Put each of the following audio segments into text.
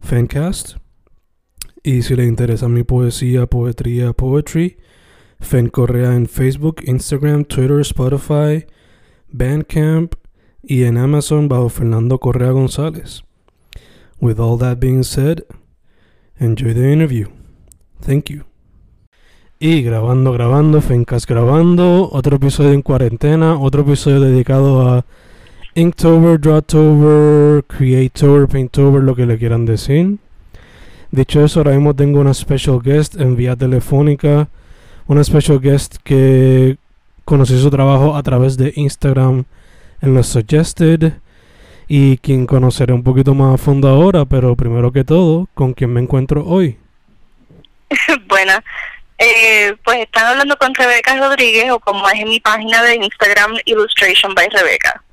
Fancast. Y si le interesa mi poesía, poetría, poetry, Fen Correa en Facebook, Instagram, Twitter, Spotify, Bandcamp y en Amazon bajo Fernando Correa González. With all that being said, enjoy the interview. Thank you. Y grabando, grabando, Fencast grabando, otro episodio en cuarentena, otro episodio dedicado a Inktober, Drawtober, Creatober, Paintober, lo que le quieran decir. Dicho eso, ahora mismo tengo una special guest en vía telefónica, una special guest que conocí su trabajo a través de Instagram en los Suggested y quien conoceré un poquito más a fondo ahora, pero primero que todo, con quien me encuentro hoy. Buenas. Eh, pues están hablando con Rebeca Rodríguez o como es en mi página de Instagram, Illustration by Rebeca.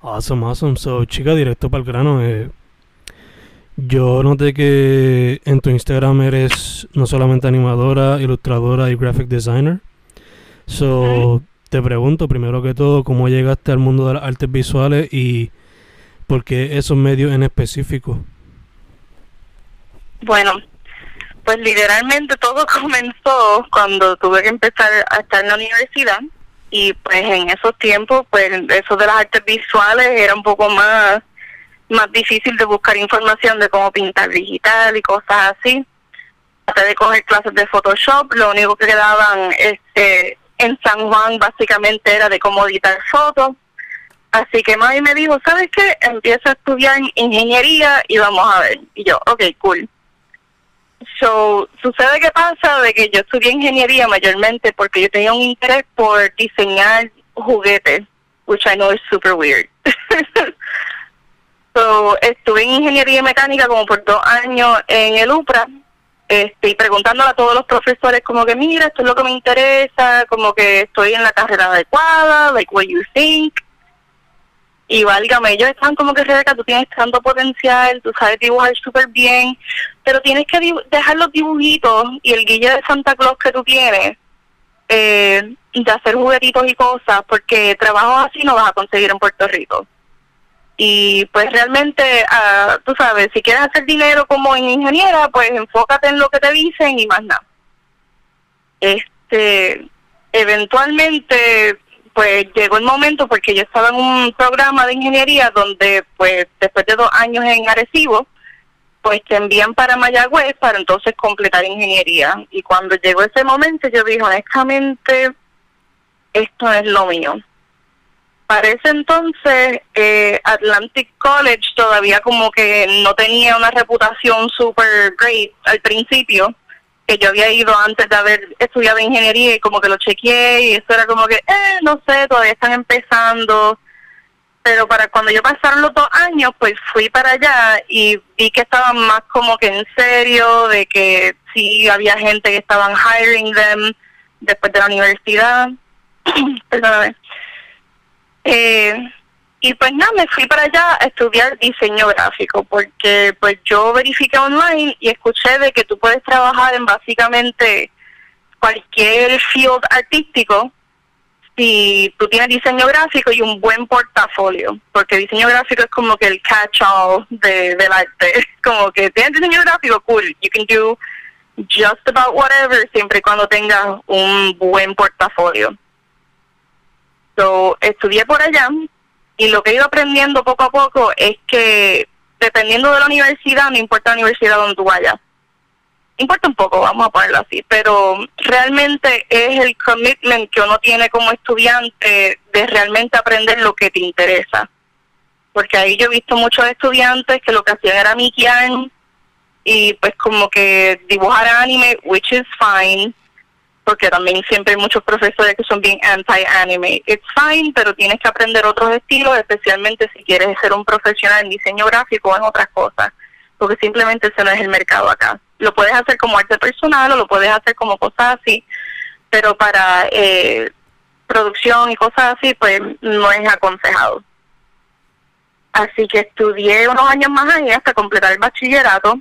Awesome, awesome. So, chica, directo para el grano. Eh, yo noté que en tu Instagram eres no solamente animadora, ilustradora y graphic designer. So, te pregunto primero que todo, ¿cómo llegaste al mundo de las artes visuales y por qué esos medios en específico? Bueno, pues literalmente todo comenzó cuando tuve que empezar a estar en la universidad y pues en esos tiempos pues eso de las artes visuales era un poco más más difícil de buscar información de cómo pintar digital y cosas así. Hasta de coger clases de Photoshop lo único que quedaban este en San Juan básicamente era de cómo editar fotos. Así que mami me dijo sabes qué empiezo a estudiar ingeniería y vamos a ver y yo ok cool So, sucede que pasa de que yo estudié ingeniería mayormente porque yo tenía un interés por diseñar juguetes, which I know is super weird. so, estuve en ingeniería mecánica como por dos años en el UPRA, este, y preguntándole a todos los profesores como que mira, esto es lo que me interesa, como que estoy en la carrera adecuada, like what you think. Y válgame, ellos están como que Rebeca, tú tienes tanto potencial, tú sabes dibujar súper bien, pero tienes que dejar los dibujitos y el guille de Santa Claus que tú tienes, eh, de hacer juguetitos y cosas, porque trabajos así no vas a conseguir en Puerto Rico. Y pues realmente, uh, tú sabes, si quieres hacer dinero como en ingeniera, pues enfócate en lo que te dicen y más nada. Este, eventualmente pues llegó el momento porque yo estaba en un programa de ingeniería donde pues después de dos años en Arecibo pues te envían para Mayagüez para entonces completar ingeniería. Y cuando llegó ese momento yo dije honestamente esto es lo mío para ese entonces eh, Atlantic College todavía como que no tenía una reputación super great al principio que yo había ido antes de haber estudiado ingeniería y como que lo chequeé y eso era como que, eh, no sé, todavía están empezando. Pero para cuando yo pasaron los dos años, pues fui para allá y vi que estaban más como que en serio, de que sí había gente que estaban hiring them después de la universidad. Perdóname. Eh, y pues nada, me fui para allá a estudiar diseño gráfico, porque pues yo verifiqué online y escuché de que tú puedes trabajar en básicamente cualquier field artístico si tú tienes diseño gráfico y un buen portafolio, porque diseño gráfico es como que el catch-all de, del arte, como que tienes diseño gráfico, cool, you can do just about whatever siempre y cuando tengas un buen portafolio. So, estudié por allá y lo que he ido aprendiendo poco a poco es que dependiendo de la universidad, no importa la universidad donde tú vayas. Importa un poco, vamos a ponerlo así, pero realmente es el commitment que uno tiene como estudiante de realmente aprender lo que te interesa. Porque ahí yo he visto muchos estudiantes que lo que hacían era miquear y pues como que dibujar anime, which is fine, porque también siempre hay muchos profesores que son bien anti-anime. It's fine, pero tienes que aprender otros estilos, especialmente si quieres ser un profesional en diseño gráfico o en otras cosas, porque simplemente ese no es el mercado acá. Lo puedes hacer como arte personal o lo puedes hacer como cosas así, pero para eh, producción y cosas así, pues no es aconsejado. Así que estudié unos años más ahí hasta completar el bachillerato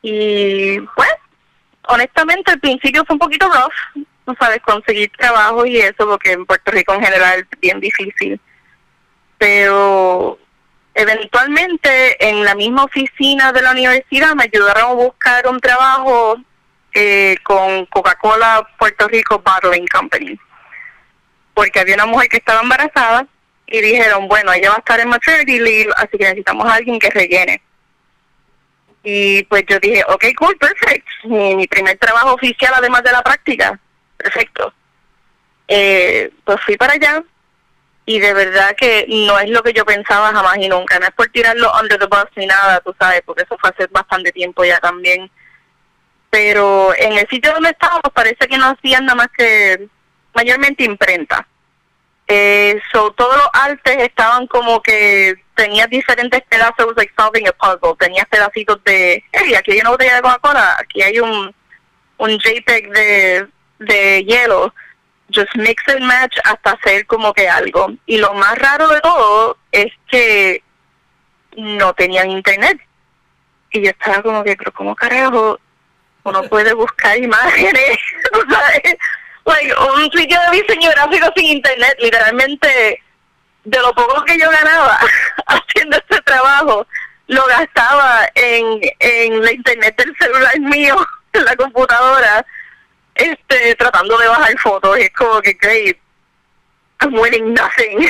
y pues, honestamente al principio fue un poquito rough, no sabes, conseguir trabajo y eso, porque en Puerto Rico en general es bien difícil. Pero eventualmente en la misma oficina de la universidad me ayudaron a buscar un trabajo eh, con Coca-Cola Puerto Rico Bottling Company. Porque había una mujer que estaba embarazada y dijeron, bueno, ella va a estar en maternity leave, así que necesitamos a alguien que rellene. Y pues yo dije, ok, cool, perfect. Mi, primer trabajo oficial además de la práctica. Perfecto. Eh, pues fui para allá y de verdad que no es lo que yo pensaba jamás y nunca. No es por tirarlo under the bus ni nada, tú sabes, porque eso fue hace bastante tiempo ya también. Pero en el sitio donde estábamos parece que no hacían nada más que mayormente imprenta. Eh, todos los artes estaban como que tenías diferentes pedazos, like solving a puzzle. Tenías pedacitos de, hey, aquí hay una botella de Coca-Cola, aquí hay un, un JPEG de, de hielo. Just mix and match hasta hacer como que algo. Y lo más raro de todo es que no tenían internet. Y yo estaba como que, pero ¿cómo carajo uno puede buscar imágenes? ¿sabes? Like, un sitio de diseño gráfico sin internet, literalmente de lo poco que yo ganaba haciendo este trabajo, lo gastaba en, en la internet del celular mío, en la computadora, este tratando de bajar fotos. Y es como que, great, I'm winning nothing.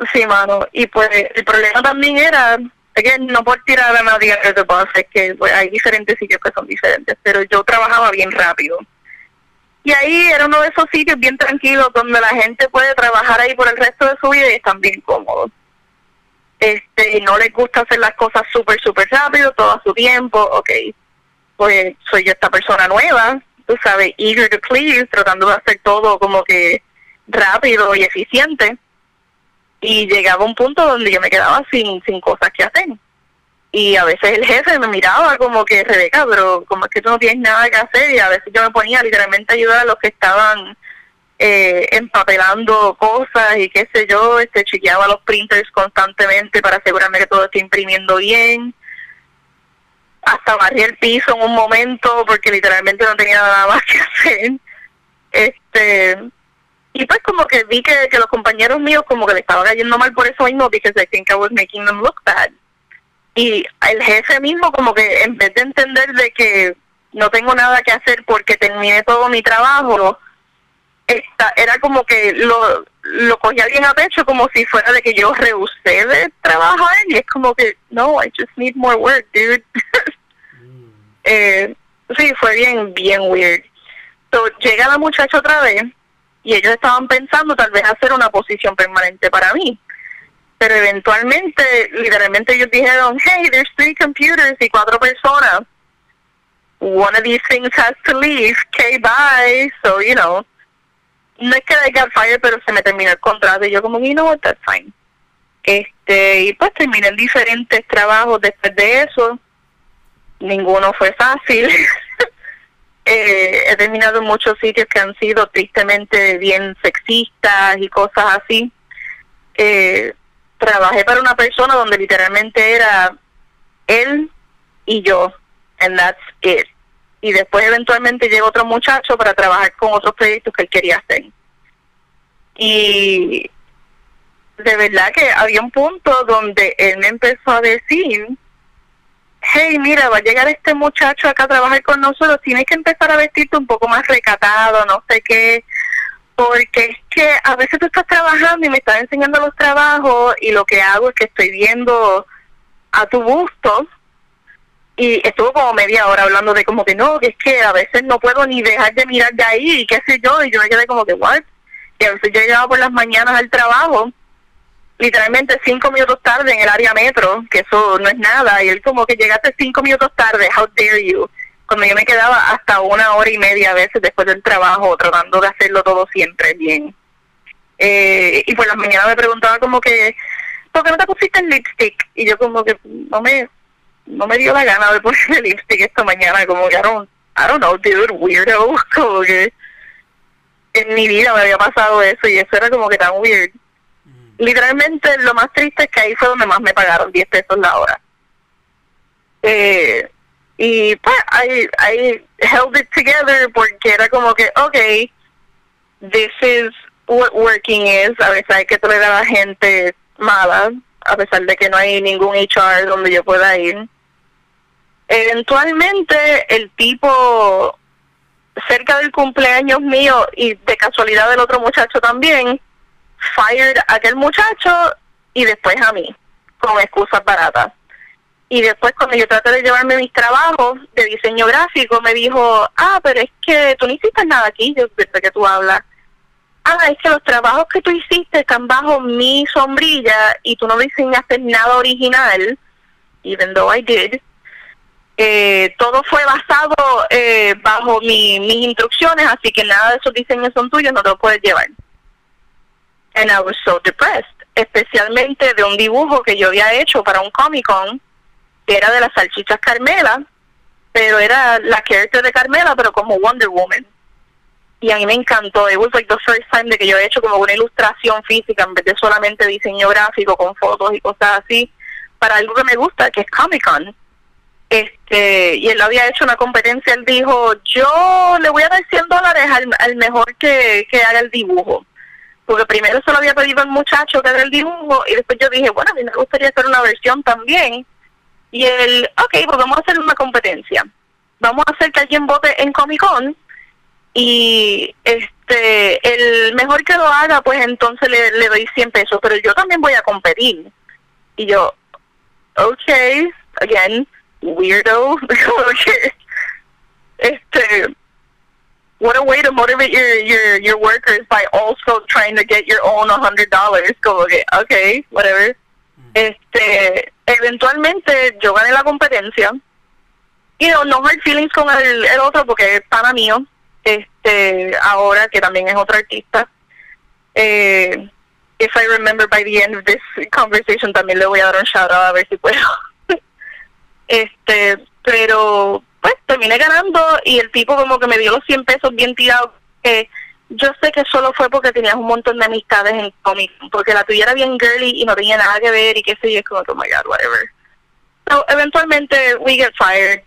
sí, mano. Y pues el problema también era que no por tirar a nadie de bus, es que pues, hay diferentes sitios que son diferentes, pero yo trabajaba bien rápido. Y ahí era uno de esos sitios bien tranquilos donde la gente puede trabajar ahí por el resto de su vida y están bien cómodos. Este, no les gusta hacer las cosas súper, súper rápido, todo a su tiempo, ok. Pues soy yo esta persona nueva, tú sabes, eager to please, tratando de hacer todo como que rápido y eficiente y llegaba un punto donde yo me quedaba sin, sin cosas que hacer. Y a veces el jefe me miraba como que, Rebeca, pero como es que tú no tienes nada que hacer, y a veces yo me ponía literalmente a ayudar a los que estaban eh, empapelando cosas y qué sé yo, este chequeaba los printers constantemente para asegurarme que todo esté imprimiendo bien. Hasta barrí el piso en un momento porque literalmente no tenía nada más que hacer. Este, y pues como que vi que, que los compañeros míos como que le estaba cayendo mal por eso mismo, because I think I was making them look bad. Y el jefe mismo como que en vez de entender de que no tengo nada que hacer porque terminé todo mi trabajo, esta, era como que lo, lo cogía bien a pecho como si fuera de que yo rehusé de trabajar y es como que, no, I just need more work, dude. Mm. eh, sí, fue bien, bien weird. So, llega la muchacha otra vez y ellos estaban pensando tal vez hacer una posición permanente para mí. Pero eventualmente, literalmente ellos dijeron, hey, there's three computers y cuatro personas. One of these things has to leave. Okay, bye. So, you know, no es que I got fired, pero se me terminó el contrato. Y yo como, you know what, that's fine. Este, y pues terminé en diferentes trabajos después de eso. Ninguno fue fácil. eh, he terminado en muchos sitios que han sido tristemente bien sexistas y cosas así. Eh, trabajé para una persona donde literalmente era él y yo, and that's it. Y después eventualmente llegó otro muchacho para trabajar con otros proyectos que él quería hacer. Y de verdad que había un punto donde él me empezó a decir hey, mira, va a llegar este muchacho acá a trabajar con nosotros, tienes que empezar a vestirte un poco más recatado, no sé qué, porque es que a veces tú estás trabajando y me estás enseñando los trabajos y lo que hago es que estoy viendo a tu gusto y estuvo como media hora hablando de como que no, que es que a veces no puedo ni dejar de mirar de ahí y qué sé yo, y yo me quedé como que, what? Y a veces yo llegaba por las mañanas al trabajo, literalmente cinco minutos tarde en el área metro, que eso no es nada, y él como que llegaste cinco minutos tarde, how dare you, cuando yo me quedaba hasta una hora y media a veces después del trabajo, tratando de hacerlo todo siempre bien. Eh, y por las mañanas me preguntaba como que, ¿por qué no te pusiste el lipstick? Y yo como que no me no me dio la gana de poner el lipstick esta mañana, como que I don't, I don't know, dude, weirdo, como que en mi vida me había pasado eso y eso era como que tan weird. Literalmente lo más triste es que ahí fue donde más me pagaron 10 pesos la hora. Eh, y pues I, I held it together porque era como que, okay, this is what working is. A veces hay que tolerar a gente mala, a pesar de que no hay ningún HR donde yo pueda ir. Eventualmente el tipo cerca del cumpleaños mío y de casualidad del otro muchacho también, fired aquel muchacho y después a mí, con excusas baratas. Y después cuando yo traté de llevarme mis trabajos de diseño gráfico, me dijo, ah, pero es que tú no hiciste nada aquí, desde que tú hablas. Ah, es que los trabajos que tú hiciste están bajo mi sombrilla y tú no diseñaste nada original, even though I did. Eh, todo fue basado eh, bajo mi, mis instrucciones, así que nada de esos diseños son tuyos, no te los puedes llevar. And I was so especialmente de un dibujo que yo había hecho para un Comic Con, que era de las salchichas Carmela, pero era la character de Carmela, pero como Wonder Woman. Y a mí me encantó. It was like the first time de que yo he hecho como una ilustración física en vez de solamente diseño gráfico con fotos y cosas así, para algo que me gusta, que es Comic Con este y él había hecho una competencia, él dijo, yo le voy a dar 100 dólares al, mejor que, que haga el dibujo. Porque primero se lo había pedido al muchacho que haga el dibujo y después yo dije, bueno, a mí me gustaría hacer una versión también. Y él, ok, pues vamos a hacer una competencia. Vamos a hacer que alguien vote en Comic Con y este el mejor que lo haga, pues entonces le, le doy 100 pesos, pero yo también voy a competir. Y yo, ok, again, weirdo. este, what a way to motivate your your your workers by also trying to get your own a hundred dollars. Como que, okay, whatever. Este, eventualmente yo gané la competencia. Y you know, no hard feelings con el, el otro porque es pana mío. Este, ahora que también es otro artista. Eh, if I remember by the end of this conversation también le voy a dar un shout out a ver si puedo. este pero pues terminé ganando y el tipo como que me dio los 100 pesos bien tirados que yo sé que solo fue porque tenías un montón de amistades en cómic porque la tuya era bien girly y no tenía nada que ver y qué sé yo es como oh my god whatever. So eventualmente we get fired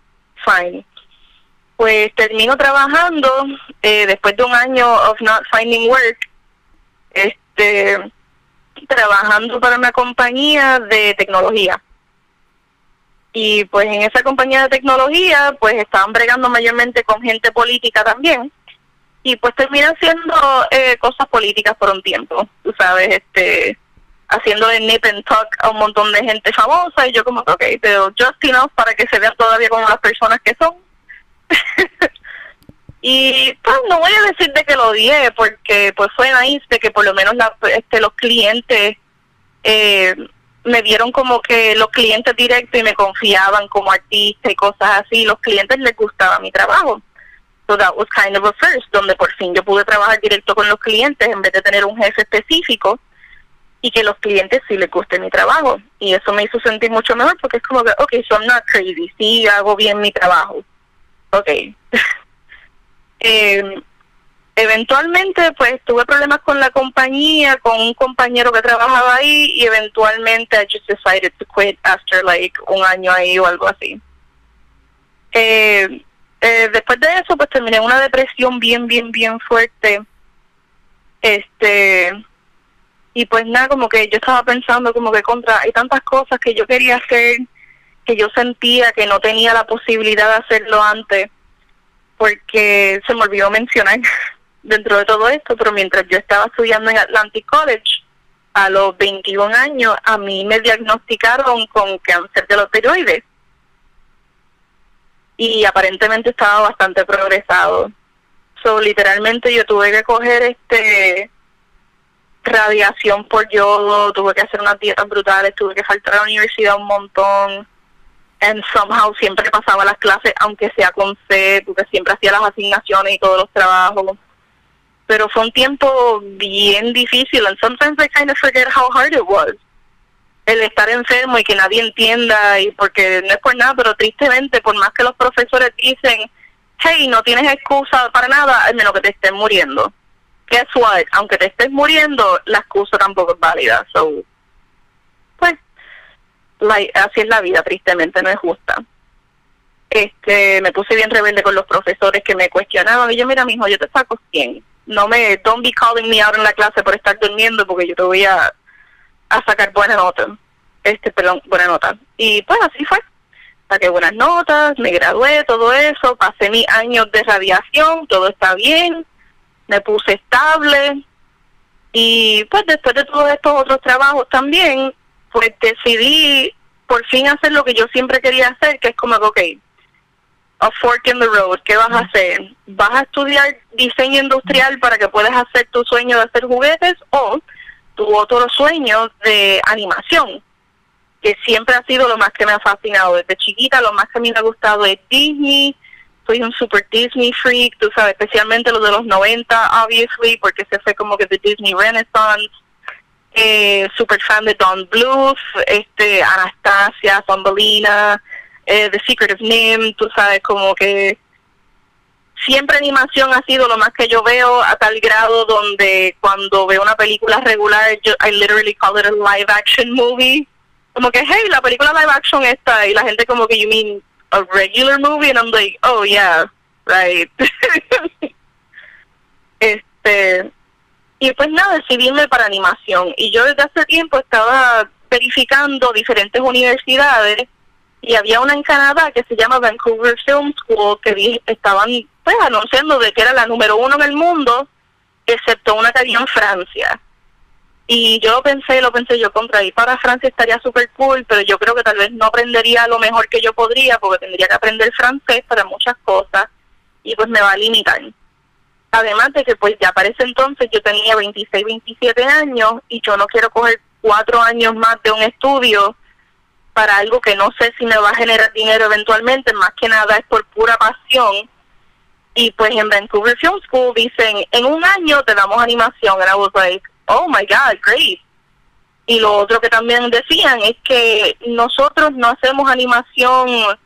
fine. Pues termino trabajando eh, después de un año of not finding work este trabajando para una compañía de tecnología y pues en esa compañía de tecnología pues estaban bregando mayormente con gente política también y pues terminan haciendo eh, cosas políticas por un tiempo, tú sabes, este haciendo de nip and talk a un montón de gente famosa y yo como, ok, pero just enough para que se vean todavía como las personas que son. y pues no voy a decir de que lo odié porque pues fue nice de que por lo menos la, este, los clientes eh, me dieron como que los clientes directos y me confiaban como artista y cosas así. Los clientes les gustaba mi trabajo. So that was kind of a first, donde por fin yo pude trabajar directo con los clientes en vez de tener un jefe específico y que los clientes sí les guste mi trabajo. Y eso me hizo sentir mucho mejor porque es como que, ok, so I'm not crazy, sí hago bien mi trabajo. Ok. eh, eventualmente pues tuve problemas con la compañía, con un compañero que trabajaba ahí y eventualmente I just decided to quit after like un año ahí o algo así. Eh, eh, después de eso pues terminé una depresión bien, bien, bien fuerte. Este, y pues nada, como que yo estaba pensando como que contra, hay tantas cosas que yo quería hacer, que yo sentía que no tenía la posibilidad de hacerlo antes, porque se me olvidó mencionar dentro de todo esto, pero mientras yo estaba estudiando en Atlantic College, a los 21 años, a mí me diagnosticaron con cáncer de los tiroides. Y aparentemente estaba bastante progresado. So, literalmente yo tuve que coger este radiación por yodo, tuve que hacer unas dietas brutales, tuve que faltar a la universidad un montón. And somehow siempre pasaba las clases, aunque sea con C, porque siempre hacía las asignaciones y todos los trabajos. Pero fue un tiempo bien difícil, and sometimes I kind of forget how hard it was. El estar enfermo y que nadie entienda, y porque no es por nada, pero tristemente, por más que los profesores dicen, hey, no tienes excusa para nada, al menos que te estén muriendo guess what? Aunque te estés muriendo, la excusa tampoco es válida. So, pues, así es la vida, tristemente, no es justa. Este, me puse bien rebelde con los profesores que me cuestionaban. Y yo, mira, mijo, yo te saco 100. No me, don't be calling me out en la clase por estar durmiendo porque yo te voy a, a sacar buena nota. Este, perdón, buena nota. Y pues así fue. Saqué buenas notas, me gradué, todo eso, pasé mis años de radiación, todo está bien me puse estable y pues después de todos estos otros trabajos también, pues decidí por fin hacer lo que yo siempre quería hacer, que es como, ok, a fork in the road, ¿qué vas a hacer? ¿Vas a estudiar diseño industrial para que puedas hacer tu sueño de hacer juguetes o tu otro sueño de animación? que siempre ha sido lo más que me ha fascinado desde chiquita, lo más que a mí me ha gustado es Disney, soy un super Disney freak, tú sabes, especialmente los de los 90, obviously, porque se fue como que de Disney Renaissance. Eh, super fan de Don Bluth, este, Anastasia, Thumbelina, eh, The Secret of Nim, tú sabes, como que siempre animación ha sido lo más que yo veo a tal grado donde cuando veo una película regular, yo, I literally call it a live action movie. Como que, hey, la película live action está, y la gente como que, you mean a regular movie and I'm like, oh yeah, right. este y pues nada, decidí irme para animación y yo desde hace tiempo estaba verificando diferentes universidades y había una en Canadá que se llama Vancouver Film School que estaban pues anunciando de que era la número uno en el mundo excepto una que había en Francia y yo lo pensé, lo pensé yo contra ir para Francia estaría súper cool, pero yo creo que tal vez no aprendería lo mejor que yo podría porque tendría que aprender francés para muchas cosas y pues me va a limitar. Además de que pues ya para ese entonces yo tenía 26, 27 años y yo no quiero coger cuatro años más de un estudio para algo que no sé si me va a generar dinero eventualmente, más que nada es por pura pasión. Y pues en Vancouver Film School dicen, en un año te damos animación. And I was like, oh my God, great. Y lo otro que también decían es que nosotros no hacemos animación,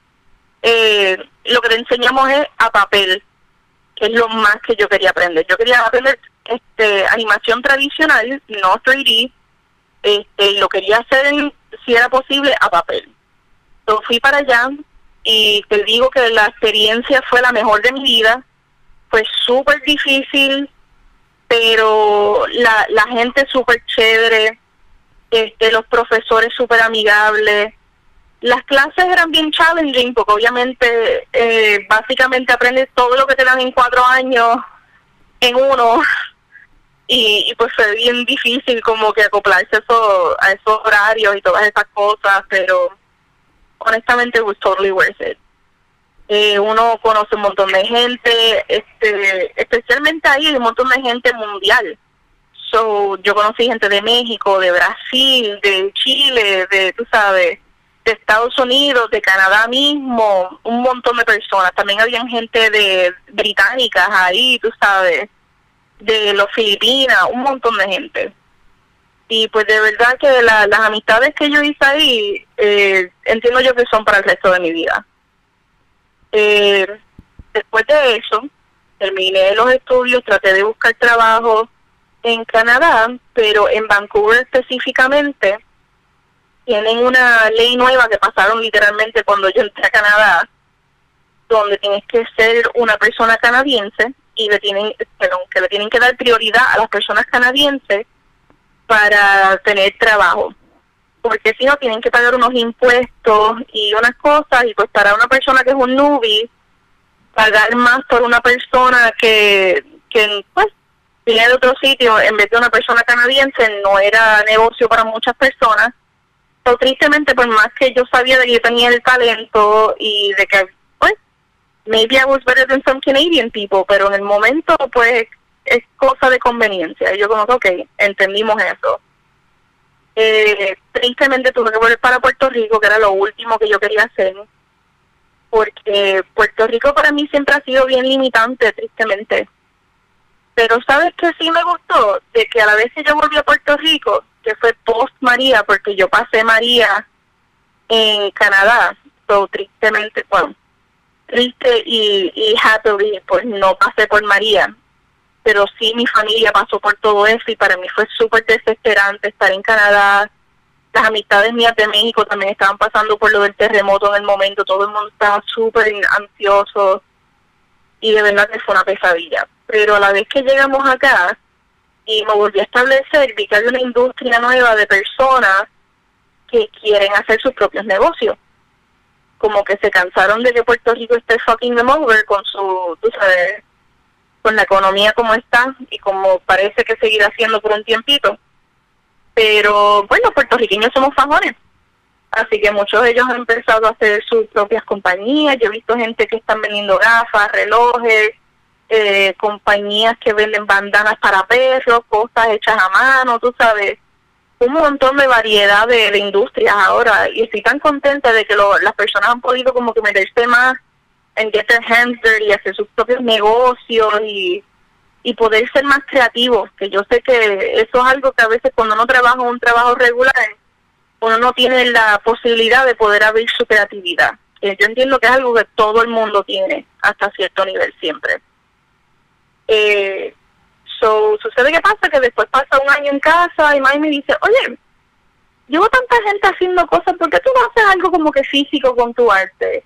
eh, lo que te enseñamos es a papel, que es lo más que yo quería aprender. Yo quería aprender este animación tradicional, no 3D, este, lo quería hacer, si era posible, a papel. Entonces fui para allá y te digo que la experiencia fue la mejor de mi vida. Fue súper difícil, pero la, la gente súper chévere, este, los profesores súper amigables. Las clases eran bien challenging porque obviamente eh, básicamente aprendes todo lo que te dan en cuatro años en uno y, pues fue bien difícil como que acoplarse eso, a esos horarios y todas esas cosas, pero honestamente it was totally worth it. Eh, uno conoce un montón de gente, este, especialmente ahí hay un montón de gente mundial. So, yo conocí gente de México, de Brasil, de Chile, de, tú sabes, de Estados Unidos, de Canadá mismo, un montón de personas. También había gente de británicas ahí, tú sabes, de los Filipinas, un montón de gente. Y pues de verdad que las amistades que yo hice ahí, eh, entiendo yo que son para el resto de mi vida. Eh, después de eso, terminé los estudios, traté de buscar trabajo en Canadá, pero en Vancouver específicamente tienen una ley nueva que pasaron literalmente cuando yo entré a Canadá, donde tienes que ser una persona canadiense y le tienen, perdón, que le tienen que dar prioridad a las personas canadienses para tener trabajo porque si no tienen que pagar unos impuestos y unas cosas y pues para una persona que es un newbie pagar más por una persona que que pues viene de otro sitio en vez de una persona canadiense no era negocio para muchas personas. Pero tristemente, por más que yo sabía de que yo tenía el talento y de que, maybe I was better than some Canadian people, pero en el momento, pues, es cosa de conveniencia. Y yo como que, ok, entendimos eso. Eh, tristemente tuve que volver para Puerto Rico, que era lo último que yo quería hacer, porque Puerto Rico para mí siempre ha sido bien limitante, tristemente. Pero sabes que sí me gustó, de que a la vez que yo volví a Puerto Rico, que fue post María, porque yo pasé María en Canadá, so tristemente, bueno, triste y, y happily, pues no pasé por María, pero sí mi familia pasó por todo eso y para mí fue súper desesperante estar en Canadá. Las amistades mías de México también estaban pasando por lo del terremoto en el momento, todo el mundo estaba súper ansioso y de verdad que fue una pesadilla pero a la vez que llegamos acá y me volví a establecer, vi que hay una industria nueva de personas que quieren hacer sus propios negocios. Como que se cansaron de que Puerto Rico esté fucking them over con su, tú sabes, con la economía como está y como parece que seguirá siendo por un tiempito. Pero bueno, puertorriqueños somos fajones. Así que muchos de ellos han empezado a hacer sus propias compañías. Yo he visto gente que están vendiendo gafas, relojes, eh, compañías que venden bandanas para perros, cosas hechas a mano, tú sabes, un montón de variedad de, industrias ahora y estoy tan contenta de que las personas han podido como que meterse más en get their hands dirty, hacer sus propios negocios y, y poder ser más creativos, que yo sé que eso es algo que a veces cuando uno trabaja un trabajo regular, uno no tiene la posibilidad de poder abrir su creatividad. Yo entiendo que es algo que todo el mundo tiene hasta cierto nivel siempre. Eh, so, sucede que pasa que después pasa un año en casa y Mike me dice, oye, llevo tanta gente haciendo cosas, ¿por qué tú no haces algo como que físico con tu arte?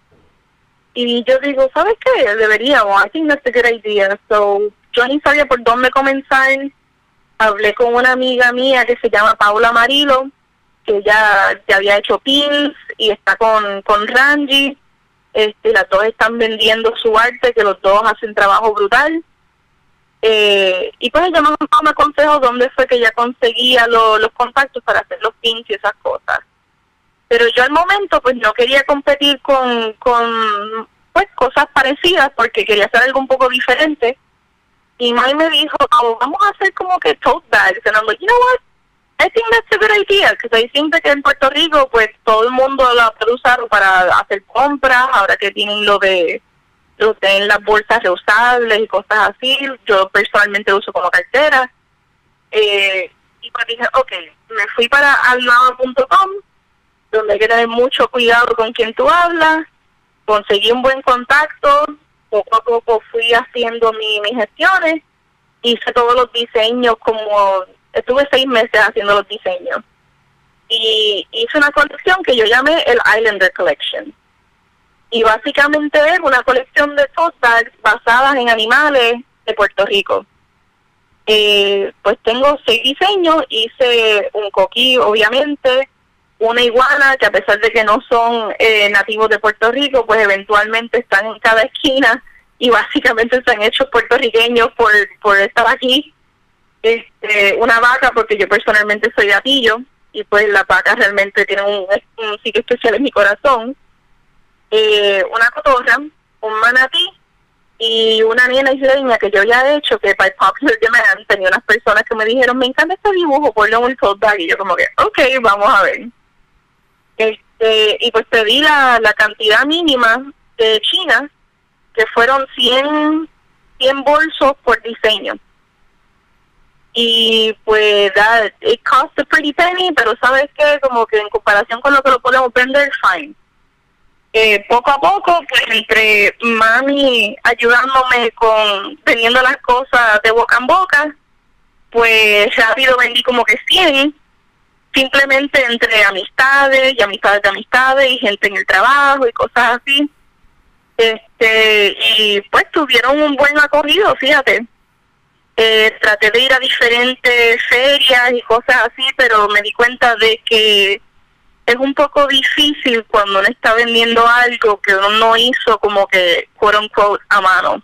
Y yo digo, ¿sabes qué? Deberíamos, I think that's a good idea. So, yo ni sabía por dónde comenzar. Hablé con una amiga mía que se llama Paula Marilo, que ya, ya había hecho pins y está con, con Ranji. Este, las dos están vendiendo su arte, que los dos hacen trabajo brutal. Eh, y pues ella me aconsejó dónde fue que ella conseguía los contactos para hacer los pins y esas cosas. Pero yo al momento pues no quería competir con, con pues cosas parecidas porque quería hacer algo un poco diferente. Y Mai me dijo, oh, vamos a hacer como que tote bags. And I'm like, you know what? I think that's a good idea. Because I think que en Puerto Rico pues todo el mundo la puede usar para hacer compras, ahora que tienen lo de en las bolsas reusables y cosas así. Yo personalmente uso como cartera. Eh, y pues dije, ok, me fui para almado.com, donde hay que tener mucho cuidado con quien tú hablas. Conseguí un buen contacto. Poco a poco fui haciendo mi, mis gestiones. Hice todos los diseños como... Estuve seis meses haciendo los diseños. Y hice una colección que yo llamé el Islander Collection y básicamente es una colección de tote basadas en animales de Puerto Rico. Eh, pues tengo seis diseños, hice un coquí, obviamente, una iguana, que a pesar de que no son eh, nativos de Puerto Rico, pues eventualmente están en cada esquina y básicamente están hechos puertorriqueños por, por estar aquí. Este, una vaca, porque yo personalmente soy gatillo, y pues la vaca realmente tiene un, un sitio especial en mi corazón eh, una cotorra, un manatí y una niña isleña que yo ya he hecho, que para popular demand tenía unas personas que me dijeron, me encanta este dibujo, ponlo en un tote bag, y yo como que, ok, vamos a ver. Este, y pues pedí la, la cantidad mínima de China, que fueron 100, 100 bolsos por diseño. Y pues, that, it cost a pretty penny, pero sabes que como que en comparación con lo que lo podemos vender, fine eh, poco a poco, pues entre mami ayudándome con teniendo las cosas de boca en boca, pues rápido vendí como que 100, simplemente entre amistades y amistades de amistades y gente en el trabajo y cosas así. Este, y pues tuvieron un buen acogido, fíjate. Eh, traté de ir a diferentes ferias y cosas así, pero me di cuenta de que es un poco difícil cuando uno está vendiendo algo que uno no hizo como que quote unquote a mano.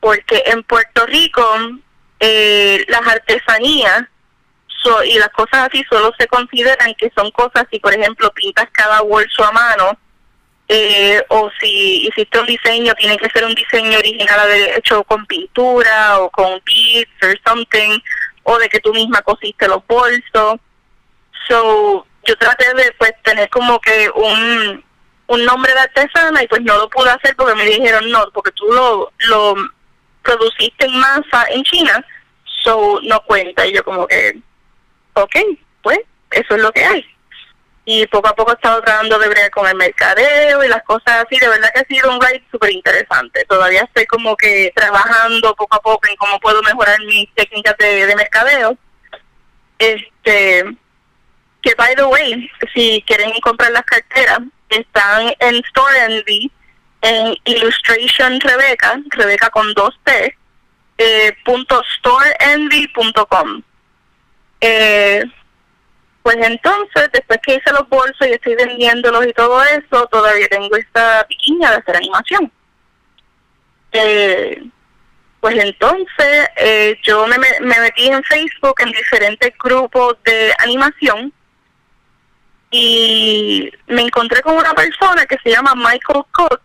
Porque en Puerto Rico eh, las artesanías y las cosas así solo se consideran que son cosas si por ejemplo pintas cada bolso a mano eh, o si hiciste un diseño tiene que ser un diseño original hecho con pintura o con beads or something o de que tú misma cosiste los bolsos. So yo traté de pues tener como que un un nombre de artesana y pues no lo pude hacer porque me dijeron no porque tú lo lo produciste en masa en China so no cuenta y yo como que ok, pues eso es lo que hay. Y poco a poco he estado tratando de ver con el mercadeo y las cosas así. De verdad que ha sido un ride súper interesante. Todavía estoy como que trabajando poco a poco en cómo puedo mejorar mis técnicas de, mercadeo. Este, que by the way, si quieren comprar las carteras, están en Store Envy, en Illustration Rebeca, Rebeca con dos T, eh, punto storeenvy.com. Eh, pues entonces, después que hice los bolsos y estoy vendiéndolos y todo eso, todavía tengo esta piquiña de hacer animación. Eh, pues entonces eh, yo me metí en Facebook en diferentes grupos de animación y me encontré con una persona que se llama Michael Cook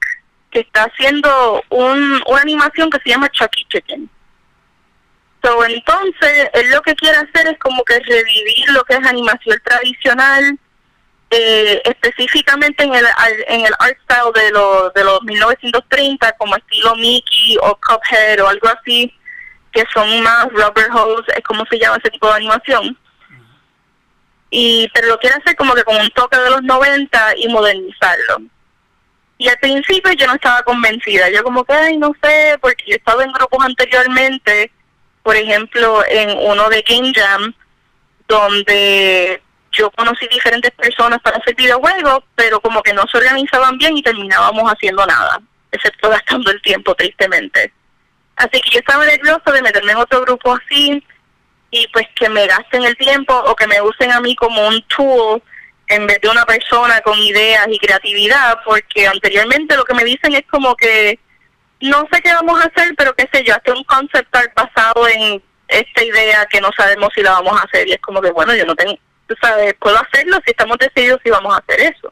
que está haciendo un, una animación que se llama Chucky Chicken entonces, él lo que quiere hacer es como que revivir lo que es animación tradicional, eh, específicamente en el, en el art style de, los de los 1930, como estilo Mickey o Cuphead o algo así, que son más rubber hose, es como se llama ese tipo de animación. Y, pero lo quiere hacer como que con un toque de los 90 y modernizarlo. Y al principio yo no estaba convencida, yo como que, ay, no sé, porque yo estaba en grupos anteriormente por ejemplo, en uno de Game Jam, donde yo conocí diferentes personas para hacer videojuegos, pero como que no se organizaban bien y terminábamos haciendo nada, excepto gastando el tiempo, tristemente. Así que yo estaba nerviosa de meterme en otro grupo así y pues que me gasten el tiempo o que me usen a mí como un tool en vez de una persona con ideas y creatividad, porque anteriormente lo que me dicen es como que no sé qué vamos a hacer, pero qué sé yo, hacer un concept art basado en esta idea que no sabemos si la vamos a hacer. Y es como que, bueno, yo no tengo, tú sabes, puedo hacerlo si estamos decididos si vamos a hacer eso.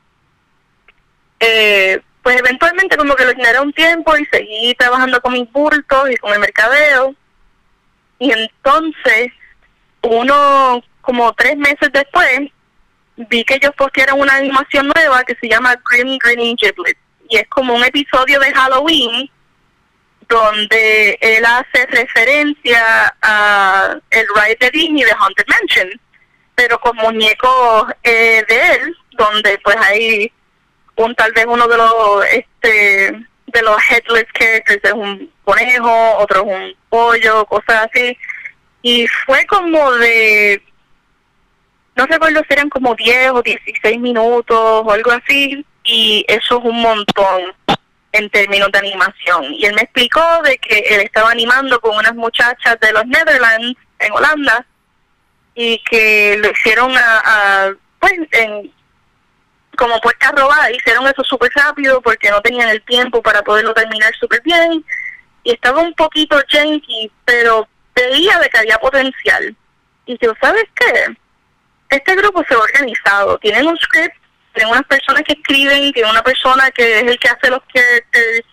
Eh, pues eventualmente como que lo generé un tiempo y seguí trabajando con mis bultos y con el mercadeo. Y entonces, uno, como tres meses después, vi que ellos postearon una animación nueva que se llama Grim Grinning Giblets. Y es como un episodio de Halloween donde él hace referencia a el ride de Disney de Haunted Mansion, pero con muñecos eh, de él, donde pues hay un tal vez uno de los este de los headless characters es un conejo, otro es un pollo, cosas así. Y fue como de, no recuerdo si eran como 10 o 16 minutos o algo así, y eso es un montón en términos de animación. Y él me explicó de que él estaba animando con unas muchachas de los Netherlands, en Holanda, y que lo hicieron a, pues, en, como puerta robada, hicieron eso súper rápido porque no tenían el tiempo para poderlo terminar súper bien. Y estaba un poquito janky, pero veía de que había potencial. Y yo, ¿sabes qué? Este grupo se ha organizado, tienen un script tienen unas personas que escriben, tienen una persona que es el que hace los characters,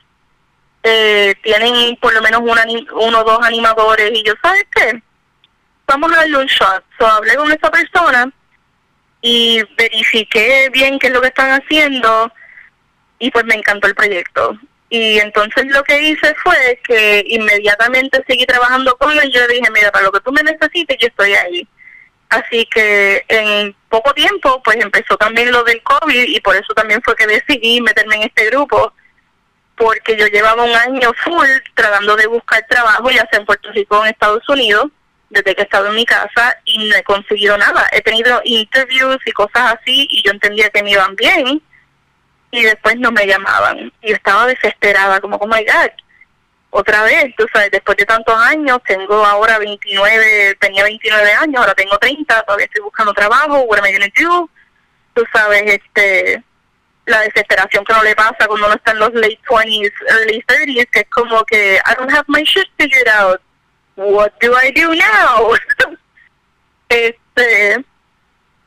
eh, tienen por lo menos una, uno o dos animadores y yo, ¿sabes qué? Vamos a darle un shot. So, hablé con esa persona y verifiqué bien qué es lo que están haciendo y pues me encantó el proyecto. Y entonces lo que hice fue que inmediatamente seguí trabajando con él. Yo dije, mira, para lo que tú me necesites, yo estoy ahí. Así que en poco tiempo, pues empezó también lo del COVID y por eso también fue que decidí meterme en este grupo, porque yo llevaba un año full tratando de buscar trabajo, ya sea en Puerto Rico o en Estados Unidos, desde que he estado en mi casa y no he conseguido nada. He tenido interviews y cosas así y yo entendía que me iban bien y después no me llamaban. Y estaba desesperada, como, oh my God, otra vez, tú sabes, después de tantos años, tengo ahora 29, tenía 29 años, ahora tengo 30, todavía estoy buscando trabajo, what am I gonna do? Tú sabes, este, la desesperación que no le pasa cuando uno está en los late 20s, early 30s, que es como que I don't have my shit figured out. What do I do now? este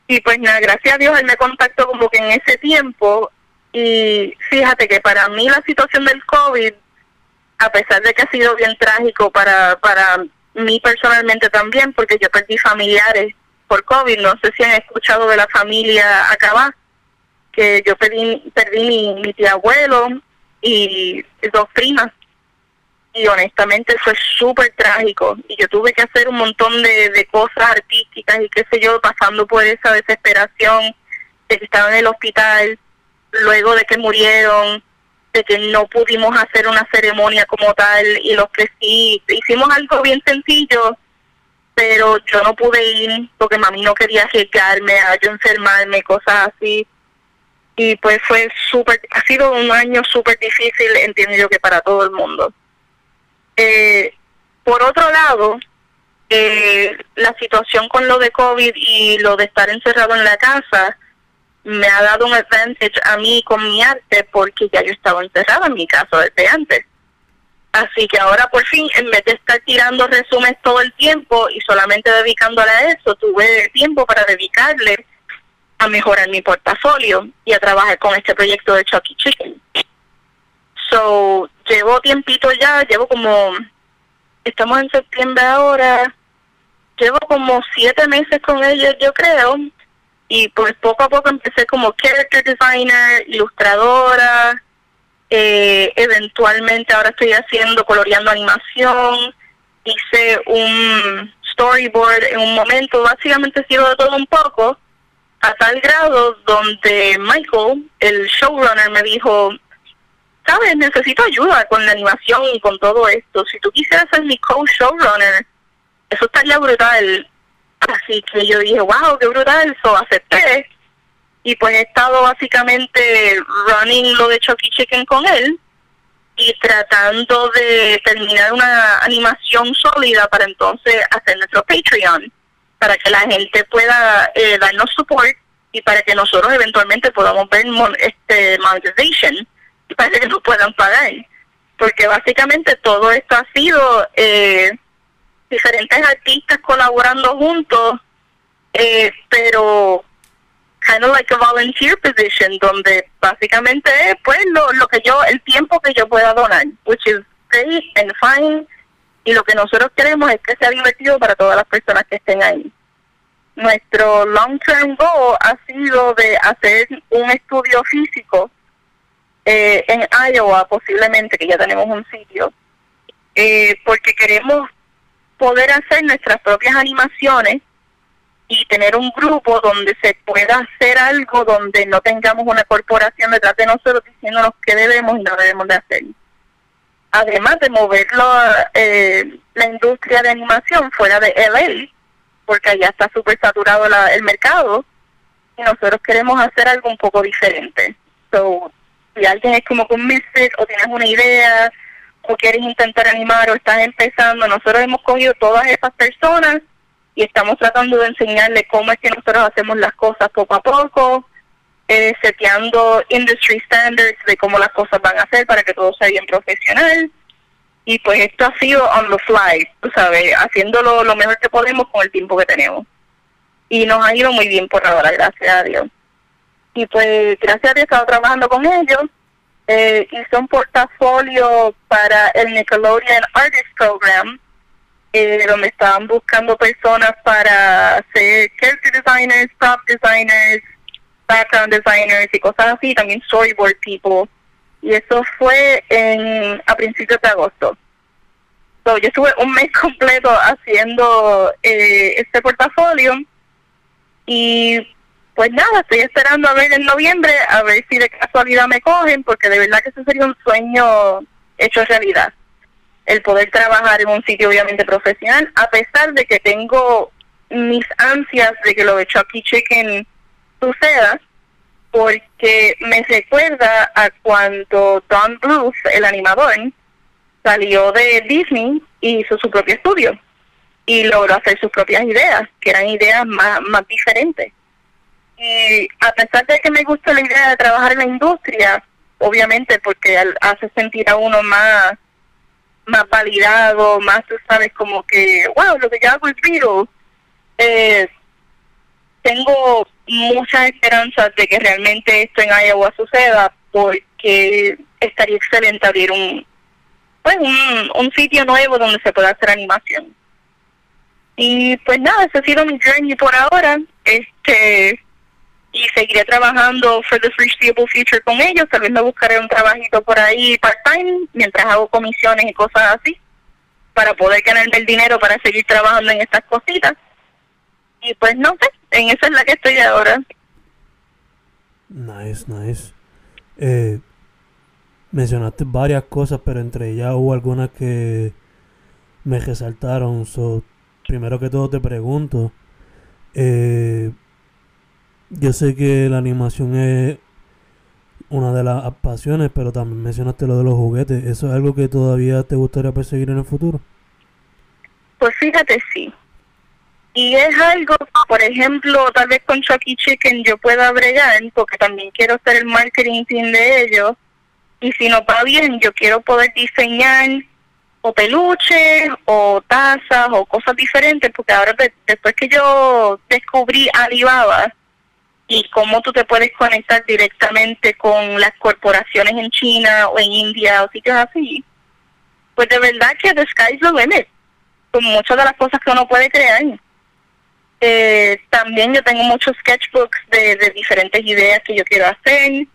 y pues nada, gracias a Dios él me contactó como que en ese tiempo y fíjate que para mí la situación del COVID, a pesar de que ha sido bien trágico para, para mí personalmente también, porque yo perdí familiares por COVID, no sé si han escuchado de la familia Acabá, que yo perdí, perdí mi, mi tía abuelo y dos primas. Y honestamente fue súper trágico. Y yo tuve que hacer un montón de, de cosas artísticas y qué sé yo, pasando por esa desesperación de que estaba en el hospital, luego de que murieron, de que no pudimos hacer una ceremonia como tal y los que hicimos algo bien sencillo, pero yo no pude ir porque mami no quería arriesgarme a yo enfermarme, cosas así. Y pues fue súper, ha sido un año súper difícil, entiendo yo que para todo el mundo. Eh, por otro lado, eh, la situación con lo de COVID y lo de estar encerrado en la casa me ha dado un advantage a mí con mi arte porque ya yo estaba encerrado en mi casa desde antes. Así que ahora por fin, en vez de estar tirando resúmenes todo el tiempo y solamente dedicándole a eso, tuve tiempo para dedicarle a mejorar mi portafolio y a trabajar con este proyecto de Chucky Chicken. So, llevo tiempito ya, llevo como, estamos en septiembre ahora, llevo como siete meses con ellos, yo creo, y pues poco a poco empecé como character designer, ilustradora, eh, eventualmente ahora estoy haciendo, coloreando animación, hice un storyboard en un momento, básicamente sigo de todo un poco, a tal grado donde Michael, el showrunner, me dijo, sabes, necesito ayuda con la animación y con todo esto. Si tú quisieras ser mi co-showrunner, eso estaría brutal. Así que yo dije, wow, qué brutal, eso acepté. Y pues he estado básicamente running lo de Chucky Chicken con él y tratando de terminar una animación sólida para entonces hacer nuestro Patreon, para que la gente pueda eh, darnos support y para que nosotros eventualmente podamos ver este monetization y parece que no puedan pagar. Porque básicamente todo esto ha sido eh, diferentes artistas colaborando juntos, eh, pero kind of like a volunteer position, donde básicamente es pues lo, lo que yo, el tiempo que yo pueda donar, which is great and fine, y lo que nosotros queremos es que sea divertido para todas las personas que estén ahí. Nuestro long term goal ha sido de hacer un estudio físico eh, en Iowa posiblemente, que ya tenemos un sitio, eh, porque queremos poder hacer nuestras propias animaciones y tener un grupo donde se pueda hacer algo donde no tengamos una corporación detrás de nosotros diciéndonos qué debemos y no debemos de hacer. Además de moverlo eh, la industria de animación fuera de LA, porque allá está súper saturado la, el mercado, y nosotros queremos hacer algo un poco diferente. So, si alguien es como con misfit o tienes una idea o quieres intentar animar o estás empezando, nosotros hemos cogido todas esas personas y estamos tratando de enseñarle cómo es que nosotros hacemos las cosas poco a poco, eh, seteando industry standards de cómo las cosas van a ser para que todo sea bien profesional. Y pues esto ha sido on the fly, tú sabes, haciéndolo lo mejor que podemos con el tiempo que tenemos. Y nos ha ido muy bien por ahora, gracias a Dios y pues gracias a Dios he estado trabajando con ellos. Eh, hice un portafolio para el Nickelodeon Artist Program, eh, donde estaban buscando personas para ser character designers, prop designers, background designers y cosas así, también storyboard people. Y eso fue en a principios de agosto. So, yo estuve un mes completo haciendo eh, este portafolio y pues nada, estoy esperando a ver en noviembre, a ver si de casualidad me cogen, porque de verdad que eso sería un sueño hecho realidad. El poder trabajar en un sitio obviamente profesional, a pesar de que tengo mis ansias de que lo de Chucky Chicken suceda, porque me recuerda a cuando Don Bluth, el animador, salió de Disney y hizo su propio estudio y logró hacer sus propias ideas, que eran ideas más, más diferentes Y a pesar de que me gusta la idea de trabajar en la industria, obviamente porque hace sentir a uno más más validado, más tú sabes como que, wow, lo que yo hago es viral. Eh, tengo muchas esperanzas de que realmente esto en Iowa suceda porque estaría excelente abrir un pues un, un sitio nuevo donde se pueda hacer animación. Y pues nada, ese ha sido mi journey por ahora. Este y seguiré trabajando for the foreseeable future con ellos. Tal vez me buscaré un trabajito por ahí part-time mientras hago comisiones y cosas así para poder ganarme el dinero para seguir trabajando en estas cositas. Y pues no sé, en esa es la que estoy ahora. Nice, nice. Eh, mencionaste varias cosas, pero entre ellas hubo algunas que me resaltaron. So, primero que todo te pregunto, eh, yo sé que la animación es una de las pasiones, pero también mencionaste lo de los juguetes. ¿Eso es algo que todavía te gustaría perseguir en el futuro? Pues fíjate, sí. Y es algo, por ejemplo, tal vez con Chucky Chicken yo pueda bregar, porque también quiero hacer el marketing team de ellos. Y si no va bien, yo quiero poder diseñar o peluches o tazas o cosas diferentes, porque ahora después que yo descubrí Alibaba, y cómo tú te puedes conectar directamente con las corporaciones en China o en India o sitios así, pues de verdad que the sky's the limit, con muchas de las cosas que uno puede crear. Eh, también yo tengo muchos sketchbooks de, de diferentes ideas que yo quiero hacer.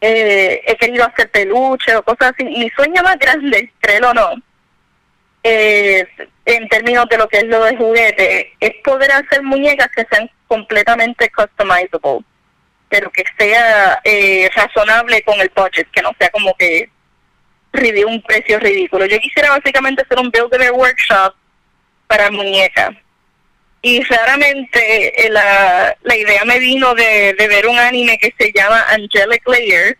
Eh, he querido hacer peluche o cosas así. Mi sueño más grande, créelo o no, eh, en términos de lo que es lo de juguete, es poder hacer muñecas que sean completamente customizable, pero que sea eh, razonable con el budget, que no sea como que un precio ridículo. Yo quisiera básicamente hacer un build a workshop para muñecas. Y claramente eh, la, la idea me vino de, de ver un anime que se llama Angelic Layer.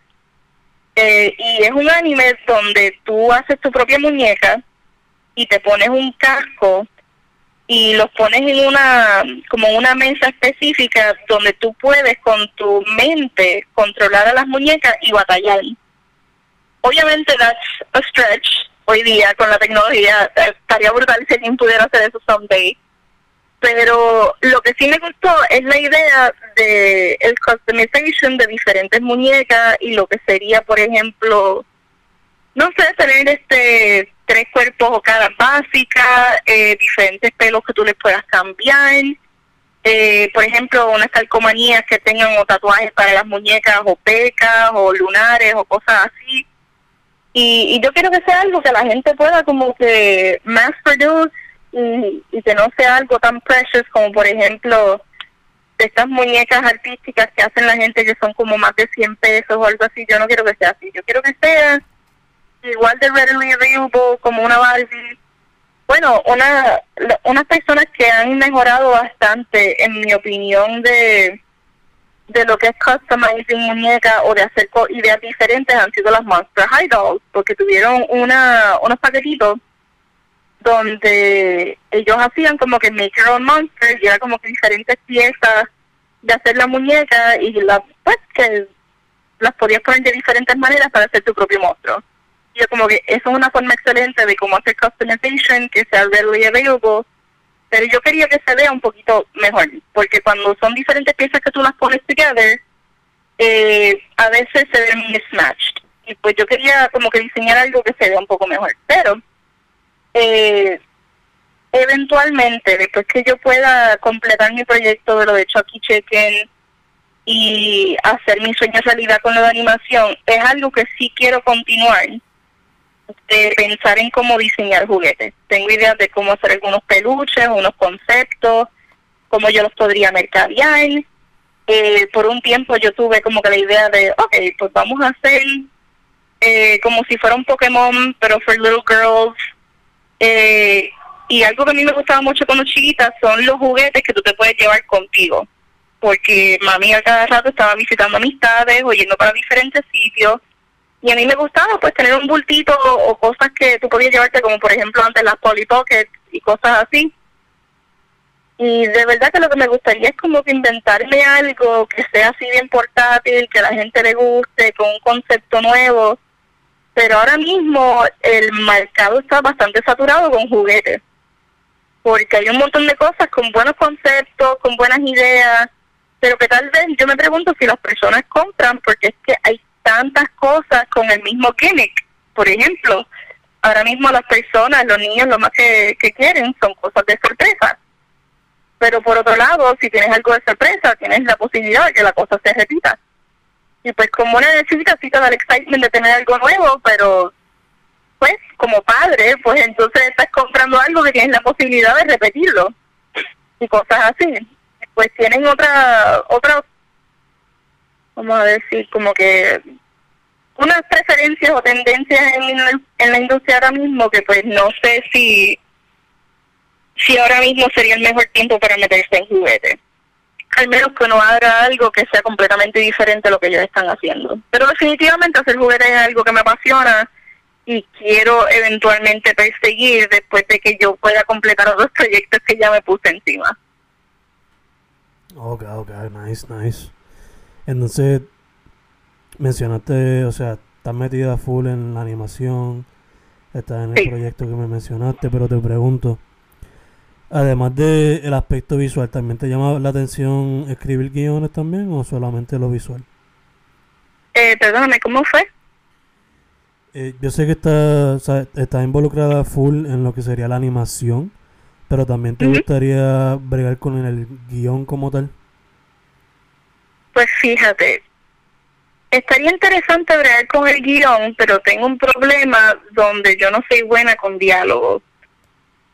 Eh, y es un anime donde tú haces tu propia muñeca y te pones un casco y los pones en una como una mesa específica donde tú puedes con tu mente controlar a las muñecas y batallar. Obviamente that's a stretch hoy día con la tecnología, estaría brutal si alguien pudiera hacer eso someday. Pero lo que sí me gustó es la idea de el customization de diferentes muñecas y lo que sería, por ejemplo, no sé, tener este tres cuerpos o cada básica, eh, diferentes pelos que tú les puedas cambiar. Eh, por ejemplo, unas calcomanías que tengan o tatuajes para las muñecas o pecas o lunares o cosas así. Y, y yo quiero que sea algo que la gente pueda como que mass produce y, y que no sea algo tan precious como por ejemplo estas muñecas artísticas que hacen la gente que son como más de 100 pesos o algo así. Yo no quiero que sea así. Yo quiero que sea igual de readily available como una Barbie. Bueno, una, unas personas que han mejorado bastante, en mi opinión, de, de lo que es customizing muñeca o de hacer ideas diferentes han sido las Monster High Dolls, porque tuvieron una unos paquetitos donde ellos hacían como que make your own monster y era como que diferentes piezas de hacer la muñeca y la, pues que las podías poner de diferentes maneras para hacer tu propio monstruo yo como que eso es una forma excelente de cómo hacer customization, que sea readily available, pero yo quería que se vea un poquito mejor, porque cuando son diferentes piezas que tú las pones together, eh, a veces se ven mismatched. Y pues yo quería como que diseñar algo que se vea un poco mejor. Pero, eh, eventualmente, después que yo pueda completar mi proyecto de lo de Chucky Chicken y hacer mi sueño realidad con lo de animación, es algo que sí quiero continuar de pensar en cómo diseñar juguetes. Tengo ideas de cómo hacer algunos peluches, unos conceptos, cómo yo los podría mercadear. Eh, por un tiempo yo tuve como que la idea de, ok, pues vamos a hacer eh, como si fuera un Pokémon, pero for little girls. Eh, y algo que a mí me gustaba mucho cuando chiquita son los juguetes que tú te puedes llevar contigo. Porque mami a cada rato estaba visitando amistades o yendo para diferentes sitios y a mí me gustaba pues tener un bultito o, cosas que tú podías llevarte, como por ejemplo antes las Polly Pockets y cosas así. Y de verdad que lo que me gustaría es como que inventarme algo que sea así bien portátil, que a la gente le guste, con un concepto nuevo. Pero ahora mismo el mercado está bastante saturado con juguetes. Porque hay un montón de cosas con buenos conceptos, con buenas ideas, pero que tal vez yo me pregunto si las personas compran porque es que hay tantas cosas con el mismo gimmick. Por ejemplo, ahora mismo las personas, los niños, lo más que, quieren son cosas de sorpresa pero por otro lado, si tienes algo de sorpresa, tienes la posibilidad de que la cosa se repita. Y pues como una necesita, sí te el excitement de tener algo nuevo, pero pues como padre, pues entonces estás comprando algo que tienes la posibilidad de repetirlo y cosas así. Pues tienen otra, otra, a decir, como que unas preferencias o tendencias en, en la industria ahora mismo que pues no sé si si ahora mismo sería el mejor tiempo para meterse en juguete. Al menos que no haga algo que sea completamente diferente a lo que ellos están haciendo. Pero definitivamente hacer juguete es algo que me apasiona y quiero eventualmente perseguir después de que yo pueda completar otros proyectos que ya me puse encima. Ok, ok, nice, nice. Entonces, mencionaste, o sea, estás metida full en la animación, estás en el proyecto que me mencionaste, pero te pregunto, Además del el aspecto visual, ¿también te llama la atención escribir guiones también o solamente lo visual? Eh, perdóname, ¿cómo fue? Eh, yo sé que estás está involucrada full en lo que sería la animación, pero también te gustaría bregar con el guion como tal. Pues fíjate, estaría interesante bregar con el guion, pero tengo un problema donde yo no soy buena con diálogos.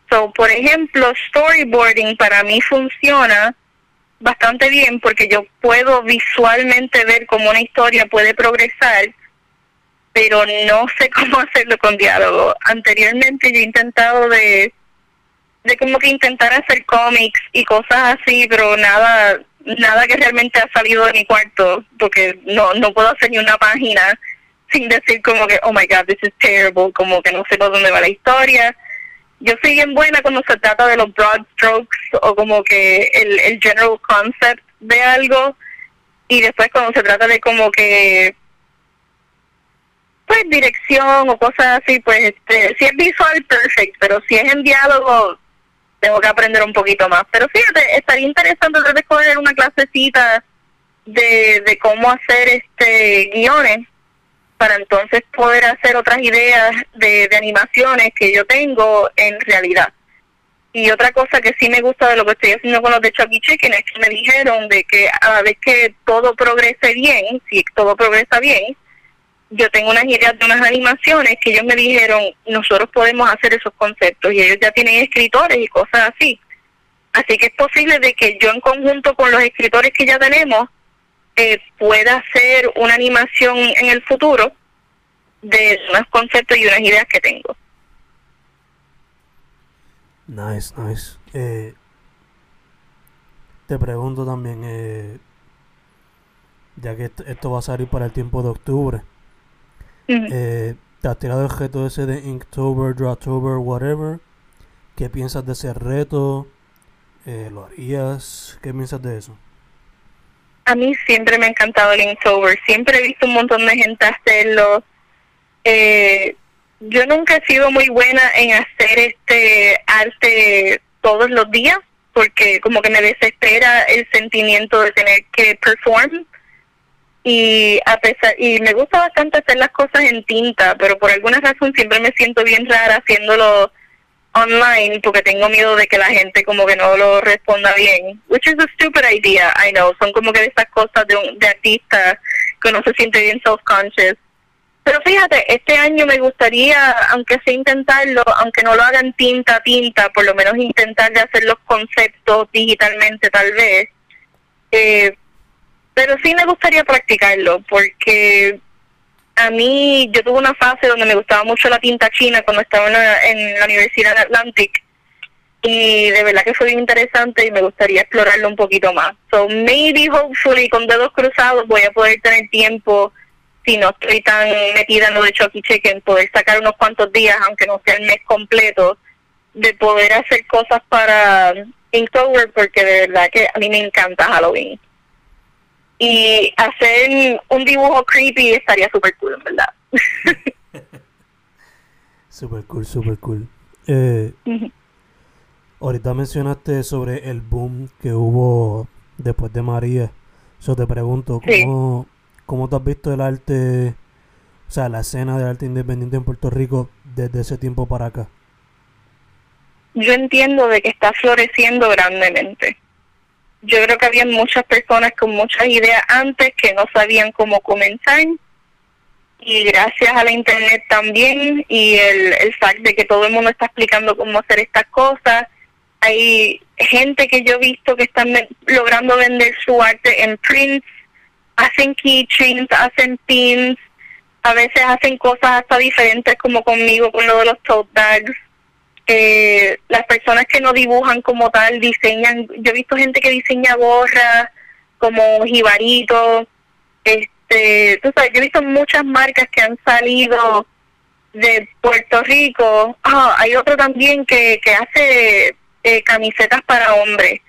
So, por ejemplo, storyboarding para mí funciona bastante bien porque yo puedo visualmente ver cómo una historia puede progresar, pero no sé cómo hacerlo con diálogo. Anteriormente yo he intentado de, de como que intentar hacer cómics y cosas así, pero nada nada que realmente ha salido de mi cuarto, porque no no puedo hacer ni una página sin decir como que, oh my god, this is terrible, como que no sé por dónde va la historia. Yo soy bien buena cuando se trata de los broad strokes o como que el, el general concept de algo y después cuando se trata de como que pues dirección o cosas así pues este si es visual perfect pero si es en diálogo tengo que aprender un poquito más pero fíjate estaría interesante de coger una clasecita de, de cómo hacer este guiones para entonces poder hacer otras ideas de, animaciones que yo tengo en realidad. Y otra cosa que sí me gusta de lo que estoy haciendo con los de Chucky Chicken es que me dijeron de que a la vez que todo progrese bien, si todo progresa bien, yo tengo unas ideas de unas animaciones que ellos me dijeron, nosotros podemos hacer esos conceptos y ellos ya tienen escritores y cosas así. Así que es posible de que yo en conjunto con los escritores que ya tenemos eh, pueda hacer una animación en el futuro de unos conceptos y unas ideas que tengo. Nice, nice. Eh, te pregunto también, eh, ya que esto, va a salir para el tiempo de octubre, eh, ¿te has tirado el reto ese de Inktober, Drawtober, whatever? ¿Qué piensas de ese reto? ¿Lo harías? ¿Qué piensas de eso? A mí siempre me ha encantado el Inktober, siempre he visto un montón de gente hacerlo. Eh, yo nunca he sido muy buena en hacer este arte todos los días, porque como que me desespera el sentimiento de tener que perform y a pesar y me gusta bastante hacer las cosas en tinta, pero por alguna razón siempre me siento bien rara haciéndolo online porque tengo miedo de que la gente como que no lo responda bien. Which is a stupid idea, I know. Son como que de esas cosas de, un, de artista que uno se siente bien self-conscious. Pero fíjate, este año me gustaría, aunque sea intentarlo, aunque no lo hagan tinta a tinta, por lo menos intentar de hacer los conceptos digitalmente tal vez. Eh, pero sí me gustaría practicarlo porque a mí, yo tuve una fase donde me gustaba mucho la tinta china cuando estaba en la, Universidad de Atlantic y de verdad que fue bien interesante y me gustaría explorarlo un poquito más. So maybe, hopefully, con dedos cruzados voy a poder tener tiempo, si no estoy tan metida en lo de Chucky Chicken, poder sacar unos cuantos días, aunque no sea el mes completo, de poder hacer cosas para Inktober porque de verdad que a mí me encanta Halloween. Y hacer un dibujo creepy estaría súper cool, en verdad. super cool, super cool. Eh, Ahorita mencionaste sobre el boom que hubo después de María. Yo te pregunto, ¿cómo, ¿cómo tú has visto el arte, o sea, la escena del arte independiente en Puerto Rico desde ese tiempo para acá? Yo entiendo de que está floreciendo grandemente. Yo creo que había muchas personas con muchas ideas antes que no sabían cómo comenzar. Y gracias a la internet también y el, el fact de que todo el mundo está explicando cómo hacer estas cosas. Hay gente que yo he visto que están logrando vender su arte en prints, hacen keychains, hacen pins, a veces hacen cosas hasta diferentes como conmigo con lo de los tote bags. Eh, las personas que no dibujan como tal diseñan, yo he visto gente que diseña gorras como jibarito, este, tú sabes, yo he visto muchas marcas que han salido de Puerto Rico. Hay otro también que, que hace eh, camisetas para hombres,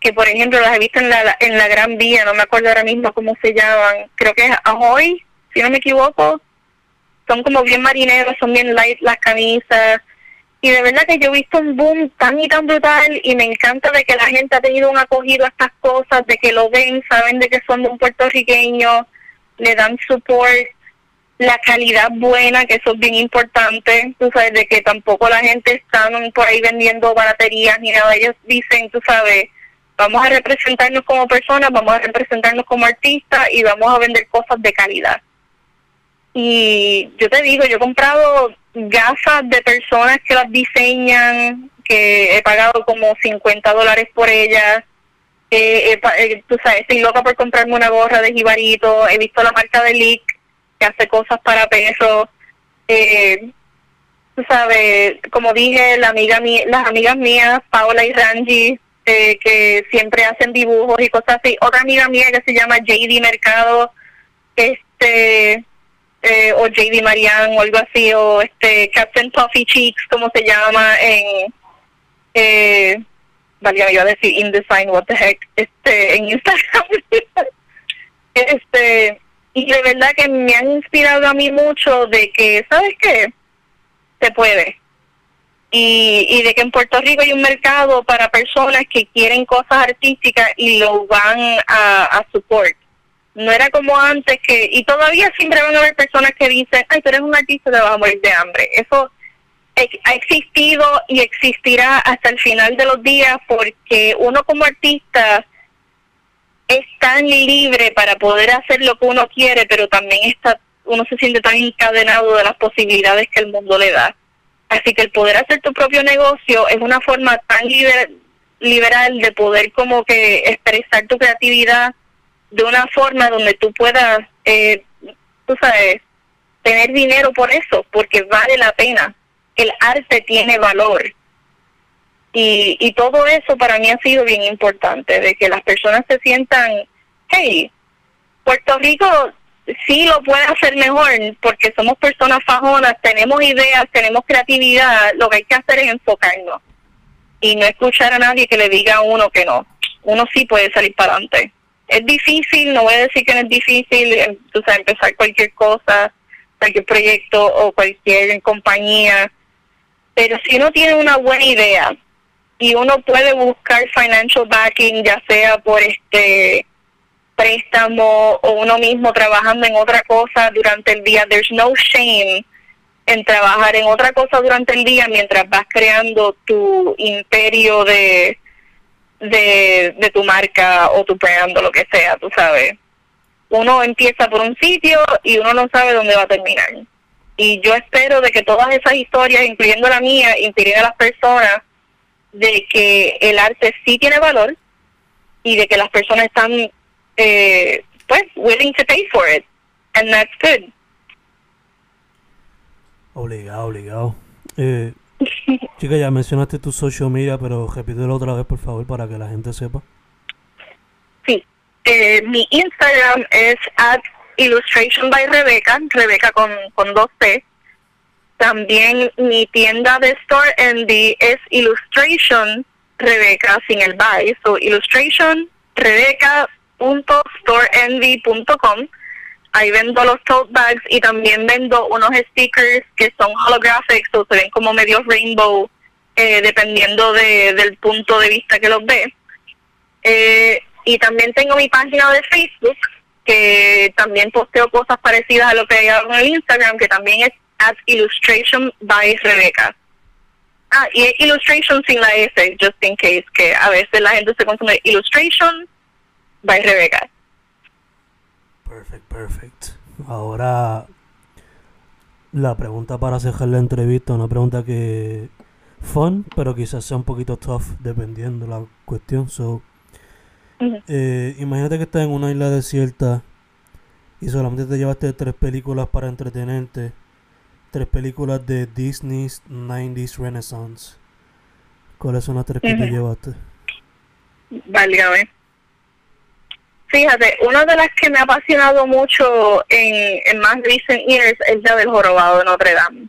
que por ejemplo las he visto en la, en la Gran Vía, no me acuerdo ahora mismo cómo se llaman, creo que es Ahoy, si no me equivoco, son como bien marineros, son bien light las camisas, y de verdad que yo he visto un boom tan y tan brutal y me encanta de que la gente ha tenido un acogido a estas cosas, de que lo ven, saben de que son de un puertorriqueño, le dan support la calidad buena, que eso es bien importante, tú sabes, de que tampoco la gente está por ahí vendiendo baraterías ni nada, ellos dicen, tú sabes, vamos a representarnos como personas, vamos a representarnos como artistas y vamos a vender cosas de calidad. Y yo te digo, yo he comprado gafas de personas que las diseñan, que he pagado como 50 dólares por ellas. Eh, eh, tú sabes, estoy loca por comprarme una gorra de jibarito, he visto la marca de Leak que hace cosas para perros. Eh, tú sabes, como dije, la amiga las amigas mías, Paola y Rangi, eh, que siempre hacen dibujos y cosas así. Otra amiga mía que se llama JD Mercado, este, eh, o JD Marian o algo así, o este Captain Puffy Cheeks, como se llama en, eh, valga, iba a decir InDesign, what the heck, este, en Instagram. este, y de verdad que me han inspirado a mí mucho de que, ¿sabes qué? Se puede. Y, y de que en Puerto Rico hay un mercado para personas que quieren cosas artísticas y lo van a, a support. No era como antes que, y todavía siempre van a haber personas que dicen, ay, tú eres un artista, te vas a morir de hambre. Eso ha existido y existirá hasta el final de los días porque uno como artista es tan libre para poder hacer lo que uno quiere, pero también está uno se siente tan encadenado de las posibilidades que el mundo le da. Así que el poder hacer tu propio negocio es una forma tan liberal de poder como que expresar tu creatividad de una forma donde tú puedas, eh, tú sabes, tener dinero por eso, porque vale la pena. El arte tiene valor y, y todo eso para mí ha sido bien importante, de que las personas se sientan, hey, Puerto Rico sí lo puede hacer mejor porque somos personas fajonas, tenemos ideas, tenemos creatividad, lo que hay que hacer es enfocarnos y no escuchar a nadie que le diga a uno que no. Uno sí puede salir para adelante. Es difícil, no voy a decir que no es difícil, em, o sea, empezar cualquier cosa, cualquier proyecto o cualquier compañía, pero si uno tiene una buena idea, y uno puede buscar financial backing ya sea por este préstamo o uno mismo trabajando en otra cosa durante el día. There's no shame en trabajar en otra cosa durante el día mientras vas creando tu imperio de, de, de tu marca o tu brand o lo que sea, tú sabes. Uno empieza por un sitio y uno no sabe dónde va a terminar. Y yo espero de que todas esas historias, incluyendo la mía, inspiren a las personas de que el arte sí tiene valor y de que las personas están eh, pues willing to pay for it and that's good obligado obligado eh, chica ya mencionaste tu social media pero repítelo otra vez por favor para que la gente sepa sí eh, mi Instagram es at illustration by Rebecca Rebecca con, con dos T también mi tienda de Store Envy es Illustration Rebeca sin el by. So illustration rebeca.storeenvy.com. Ahí vendo los tote bags y también vendo unos stickers que son holographic, o se ven como medio rainbow, eh, dependiendo de, del punto de vista que los ve. Eh, y también tengo mi página de Facebook, que también posteo cosas parecidas a lo que hago en Instagram, que también es at illustration by Rebeca. Ah, y es illustration sin la S, just in case, que a veces la gente se consume illustration by Rebeca. Perfect, perfect. Ahora la pregunta para cerrar la entrevista, una pregunta que fun, pero quizás sea un poquito tough dependiendo la cuestión. So, eh, imagínate que estás en una isla desierta y solamente te llevaste tres películas para entretenerte. Tres películas de Disney's 90s Renaissance. ¿Cuáles son las tres que te llevaste? Válgame. Fíjate, una de las que me ha apasionado mucho en, más recent years es la del jorobado de Notre Dame.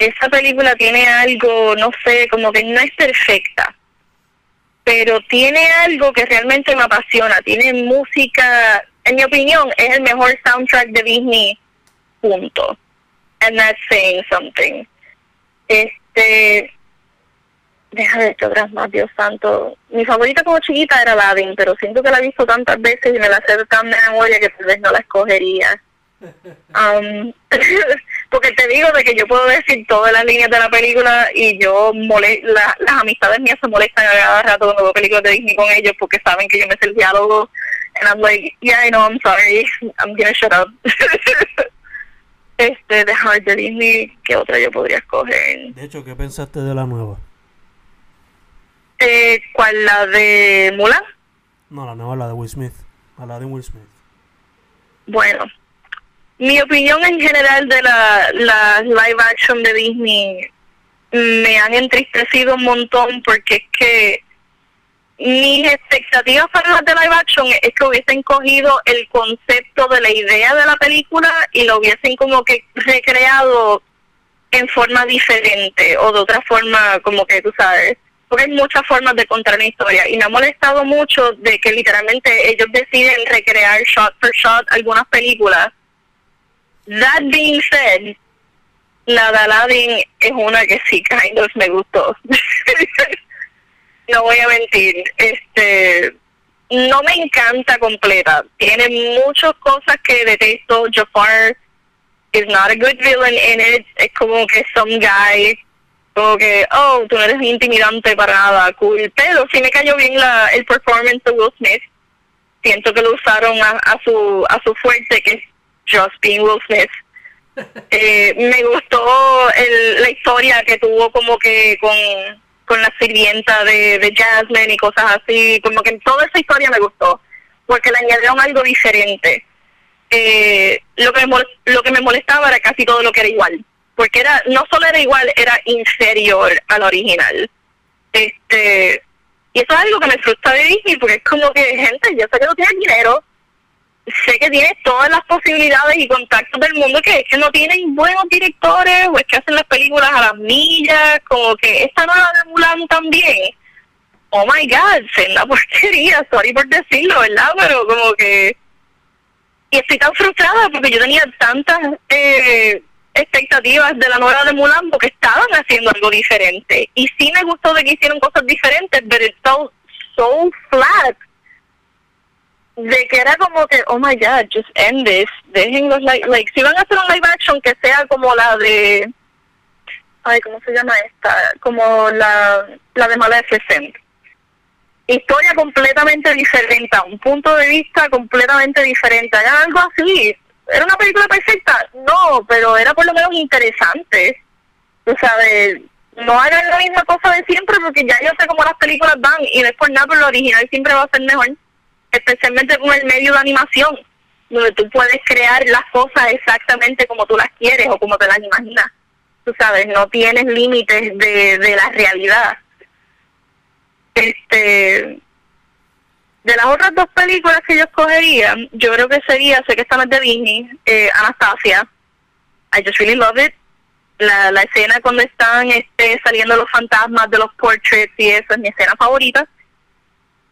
Esa película tiene algo, no sé, como que no es perfecta, pero tiene algo que realmente me apasiona. Tiene música, en mi opinión, es el mejor soundtrack de Disney, punto. And that's saying something. Este, deja de hecho otras más, Dios santo. Mi favorita como chiquita era Aladdin, pero siento que la he visto tantas veces y me la sé tan de memoria que tal vez no la escogería. Um, porque te digo de que yo puedo decir todas las líneas de la película y yo mole las amistades mías se molestan a cada rato cuando veo películas de Disney con ellos porque saben que yo me sé el diálogo and I'm like, yeah, I know, I'm sorry, I'm gonna shut up. este, de Hard de Disney, ¿qué otra yo podría escoger? De hecho, ¿qué pensaste de la nueva? Eh, ¿Cuál? ¿La de Mulan? No, la nueva, la de Will Smith. La de Will Smith. Bueno, mi opinión en general de la, la live action de Disney me han entristecido un montón porque es que mis expectativas para las de live action es que hubiesen cogido el concepto de la idea de la película y lo hubiesen como que recreado en forma diferente o de otra forma como que tú sabes hay muchas formas de contar una historia y me ha molestado mucho de que literalmente ellos deciden recrear shot por shot algunas películas. That being said, la de Aladdin es una que sí, kind of me gustó. no voy a mentir, este no me encanta completa. Tiene muchas cosas que detesto. Jafar is not a good villain in it. Es como que some guy como que, oh, tú no eres intimidante para nada, cool. Pero sí me cayó bien la, el performance de Will Smith. Siento que lo usaron a, a su a su fuerte, que es just being Will Smith. Eh, me gustó el, la historia que tuvo como que con, con la sirvienta de, de Jasmine y cosas así. Como que toda esa historia me gustó, porque le añadieron algo diferente. Eh, lo, que me, lo que me molestaba era casi todo lo que era igual porque era no solo era igual, era inferior al original. Este y eso es algo que me frustra de Disney, porque es como que, gente, yo sé que no tienes dinero, sé que tienes todas las posibilidades y contactos del mundo, que es que no tienen buenos directores, o es que hacen las películas a las millas, como que esta nueva de Mulan también. Oh my god, se la porquería, sorry por decirlo, ¿verdad? Pero como que... Y estoy tan frustrada porque yo tenía tantas... Eh, expectativas de la nueva de Mulan porque estaban haciendo algo diferente. Y sí me gustó de que hicieron cosas diferentes, pero so, so flat. De que era como que, oh my god, just end this. Dejen los like, like, si van a hacer un live action que sea como la de, ay, ¿cómo se llama esta? Como la, la de Maleficent. Historia completamente diferente, un punto de vista completamente diferente. Hagan algo así, ¿Era una película perfecta? No, pero era por lo menos interesante. O sabes, no hagan la misma cosa de siempre porque ya yo sé cómo las películas van y no es por nada, pero lo original siempre va a ser mejor. Especialmente con el medio de animación, donde tú puedes crear las cosas exactamente como tú las quieres o como te las imaginas. Tú sabes, no tienes límites de, de la realidad. Este, de las otras dos películas que yo escogería, yo creo que sería, sé que esta no es de Disney, eh, Anastasia. I just really love it. la, la escena cuando están este, saliendo los fantasmas de los portraits y eso es mi escena favorita.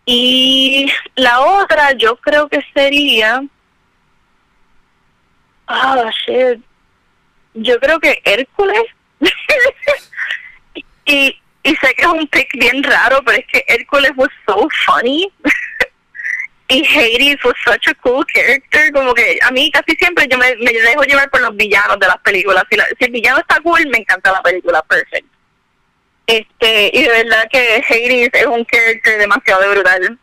Y la otra yo creo que sería... Ah, shit. Yo creo que Hércules. y, y sé que es un pick bien raro, pero es que Hércules was so funny. y Hades was such a cool character. Como que a mí casi siempre yo me, me dejo llevar por los villanos de las películas. Si, la, si el villano está cool, me encanta la película. Perfect. Este, y de verdad que Hades es un character demasiado brutal.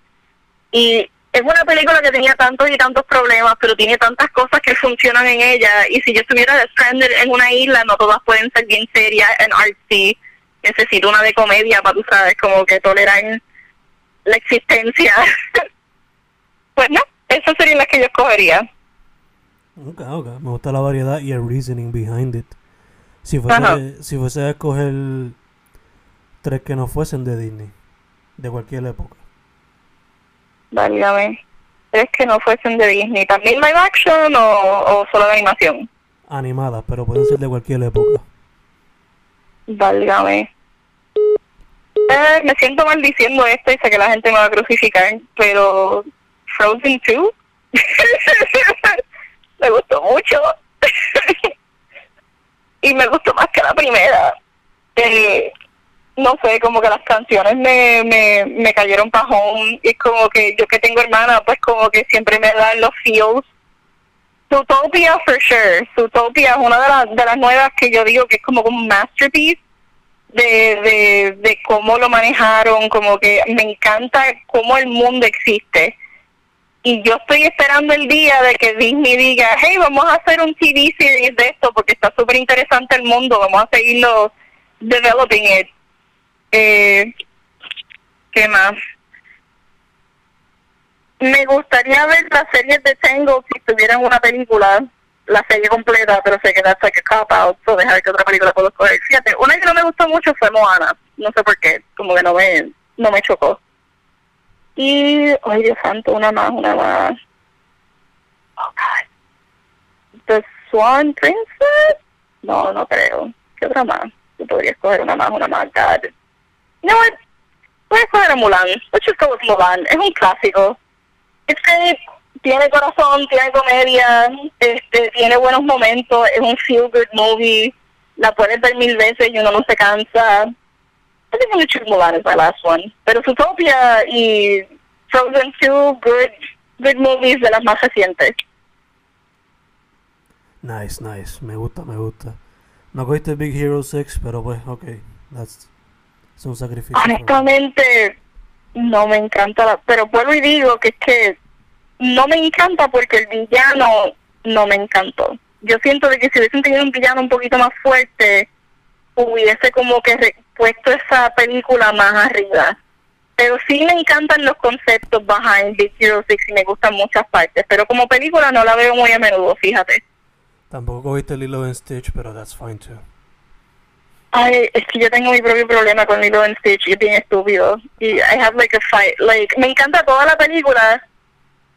Y es una película que tenía tantos y tantos problemas, pero tiene tantas cosas que funcionan en ella. Y si yo estuviera stranded en una isla, no todas pueden ser bien serias en artsy. Necesito una de comedia para, tú sabes, como que tolerar la existencia. pues no, esas serían las que yo escogería. Ok, ok. Me gusta la variedad y el reasoning behind it. Si fuese, si fuese a escoger tres que no fuesen de Disney, de cualquier época. Válgame. ¿Es que no fuesen de Disney? ¿También live action o, o solo de animación? Animadas, pero pueden ser de cualquier época. Válgame. Eh, me siento mal diciendo esto y sé que la gente me va a crucificar, pero Frozen 2 me gustó mucho. y me gustó más que la primera. Eh, no sé, como que las canciones me, me, me cayeron pajón y como que yo que tengo hermana, pues como que siempre me dan los feels. Zootopia for sure. Zootopia es una de las, de las nuevas que yo digo que es como un masterpiece de, de, de cómo lo manejaron, como que me encanta cómo el mundo existe. Y yo estoy esperando el día de que Disney diga, hey, vamos a hacer un TV series de esto porque está súper interesante el mundo, vamos a seguirlo developing it. Eh, ¿Qué más? Me gustaría ver las series de Tango si tuvieran una película, la serie completa, pero sé que that's like a cop out, so dejar que otra película puedo escoger. Fíjate, una que no me gustó mucho fue Moana, no sé por qué, como que no me, no me chocó. Y, ay Dios santo, una más, una más. Oh God. The Swan Princess? No, no creo. ¿Qué otra más? Yo podría escoger una más, una más, God. No, voy a escoger a Mulan. Let's just go with Mulan. Es un clásico. Es que tiene corazón, tiene comedia, este, tiene buenos momentos, es un feel good movie. La puedes ver mil veces y uno no se cansa. I think I'm gonna choose Mulan as my last one. Pero Zootopia y Frozen 2, good, good movies de las más recientes. Nice, nice. Me gusta, me gusta. No cogiste Big Hero 6, pero pues, ok. That's, es un sacrificio. Honestamente, no me encanta. La, pero vuelvo y digo que es que no me encanta porque el villano no me encantó. Yo siento de que si hubiesen tenido un villano un poquito más fuerte, hubiese como que puesto esa película más arriba. Pero sí me encantan los conceptos behind Big Hero 6 y me gustan muchas partes. Pero como película no la veo muy a menudo, fíjate. Tampoco viste Lilo and Stitch, pero that's fine too. Ay, es que yo tengo mi propio problema con Lilo and Stitch y es bien estúpido. Y I have like a fight. Like, me encanta toda la película,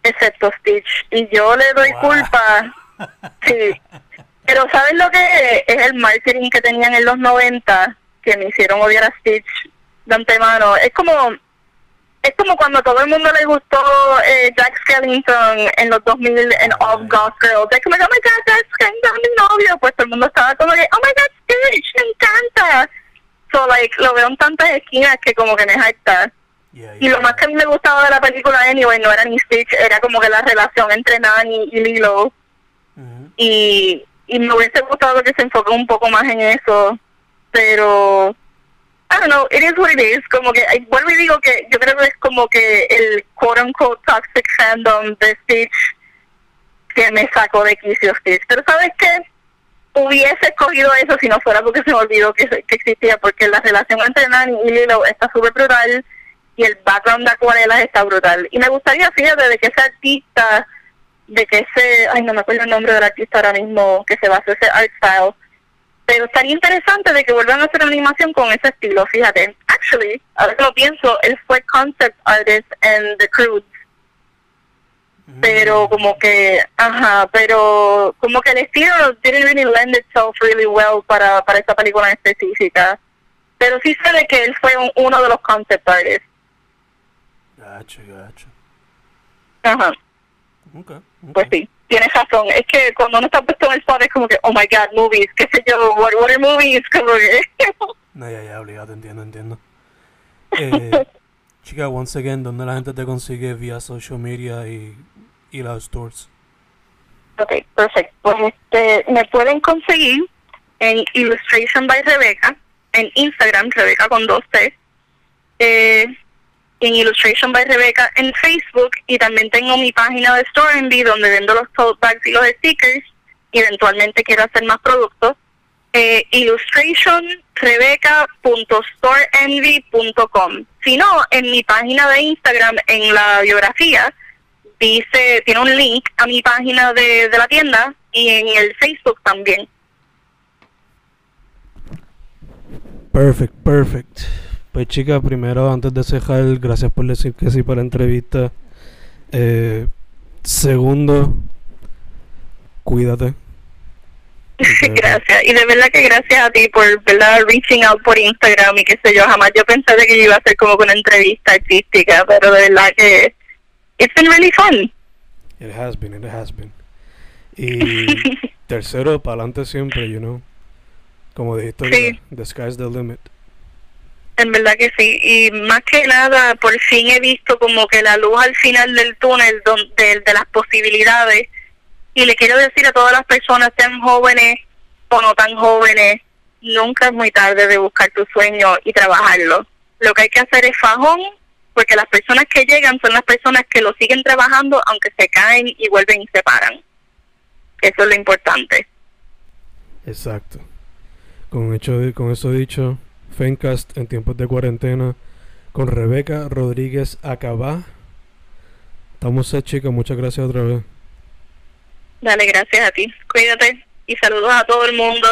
excepto Stitch. Y yo le doy Wow. culpa. Sí. Pero ¿sabes lo que es? Es el marketing que tenían en los 90 que me hicieron odiar a Stitch de antemano. Es como es como cuando a todo el mundo le gustó eh, Jack Skellington en los 2000 en Off Goth Girl. Es como, oh my god, Jack Skellington es mi novio. Pues todo el mundo estaba como que, oh my god, Stitch, me encanta. So, like, lo veo en tantas esquinas que como que me jacta. Yeah, Y lo más que a mí me gustaba de la película Anyway no era ni Stitch, era como que la relación entre Nani y Lilo. Y, y me hubiese gustado que se enfoque un poco más en eso. Pero, I don't know, it is what it is. Como que, vuelvo y digo que yo creo que es como que el quote unquote toxic fandom de Stitch que me sacó de quicio Stitch. Pero ¿sabes qué? Hubiese escogido eso si no fuera porque se me olvidó que, que existía, porque la relación entre Nani y Lilo está súper brutal y el background de acuarelas está brutal. Y me gustaría, fíjate, de que ese artista, de que ese, ay, no me acuerdo el nombre del artista ahora mismo, que se basó ese art style, pero estaría interesante de que vuelvan a hacer animación con ese estilo, fíjate. Actually, ahora que lo pienso, él fue concept artist en The Croods. pero como que, ajá, pero como que el estilo didn't really lend itself really well para, para esta película en específica. Pero sí sé de que él fue un- uno de los concept artists. Gacho, gacho. Ajá, Ok, ok. pues sí, tienes razón. Es que cuando uno está puesto en el spot es como que, oh my god, movies, qué sé yo, what, what are movies? Como que, No, ya, ya, obligado, entiendo, entiendo. Eh, chica, once again, ¿dónde la gente te consigue vía social media y, y los stores? Ok, perfecto. Pues este, me pueden conseguir en Illustration by Rebecca, en Instagram, Rebecca con dos T, eh, en Illustration by Rebecca en Facebook y también tengo mi página de Storenvy donde vendo los tote bags y los stickers y eventualmente quiero hacer más productos. Eh, illustrationrebeca.storeenvy.com Si no, en mi página de Instagram, en la biografía, dice, tiene un link a mi página de, de la tienda y en el Facebook también. Perfect, perfect. Pues chica, primero antes de cejar, gracias por decir que sí para la entrevista. Eh, segundo, cuídate. Gracias. Y de verdad que gracias a ti por, ¿verdad? Reaching out por Instagram y qué sé yo. Jamás yo pensé de que yo iba a hacer como una entrevista artística, pero de verdad que it's been really fun. It has been, it has been. Y tercero, para adelante siempre, you know. Como dijiste, Sí. the sky's the limit. En verdad que sí. Y más que nada, por fin he visto como que la luz al final del túnel don- de, de las posibilidades. Y le quiero decir a todas las personas, sean jóvenes o no tan jóvenes, nunca es muy tarde de buscar tu sueño y trabajarlo. Lo que hay que hacer es fajón, porque las personas que llegan son las personas que lo siguen trabajando, aunque se caen y vuelven y se paran. Eso es lo importante. Exacto. Con, hecho, con eso dicho, Fencast en tiempos de cuarentena con Rebeca Rodríguez Acabá. Estamos set, chicas. Muchas gracias otra vez. Dale, gracias a ti. Cuídate y saludos a todo el mundo.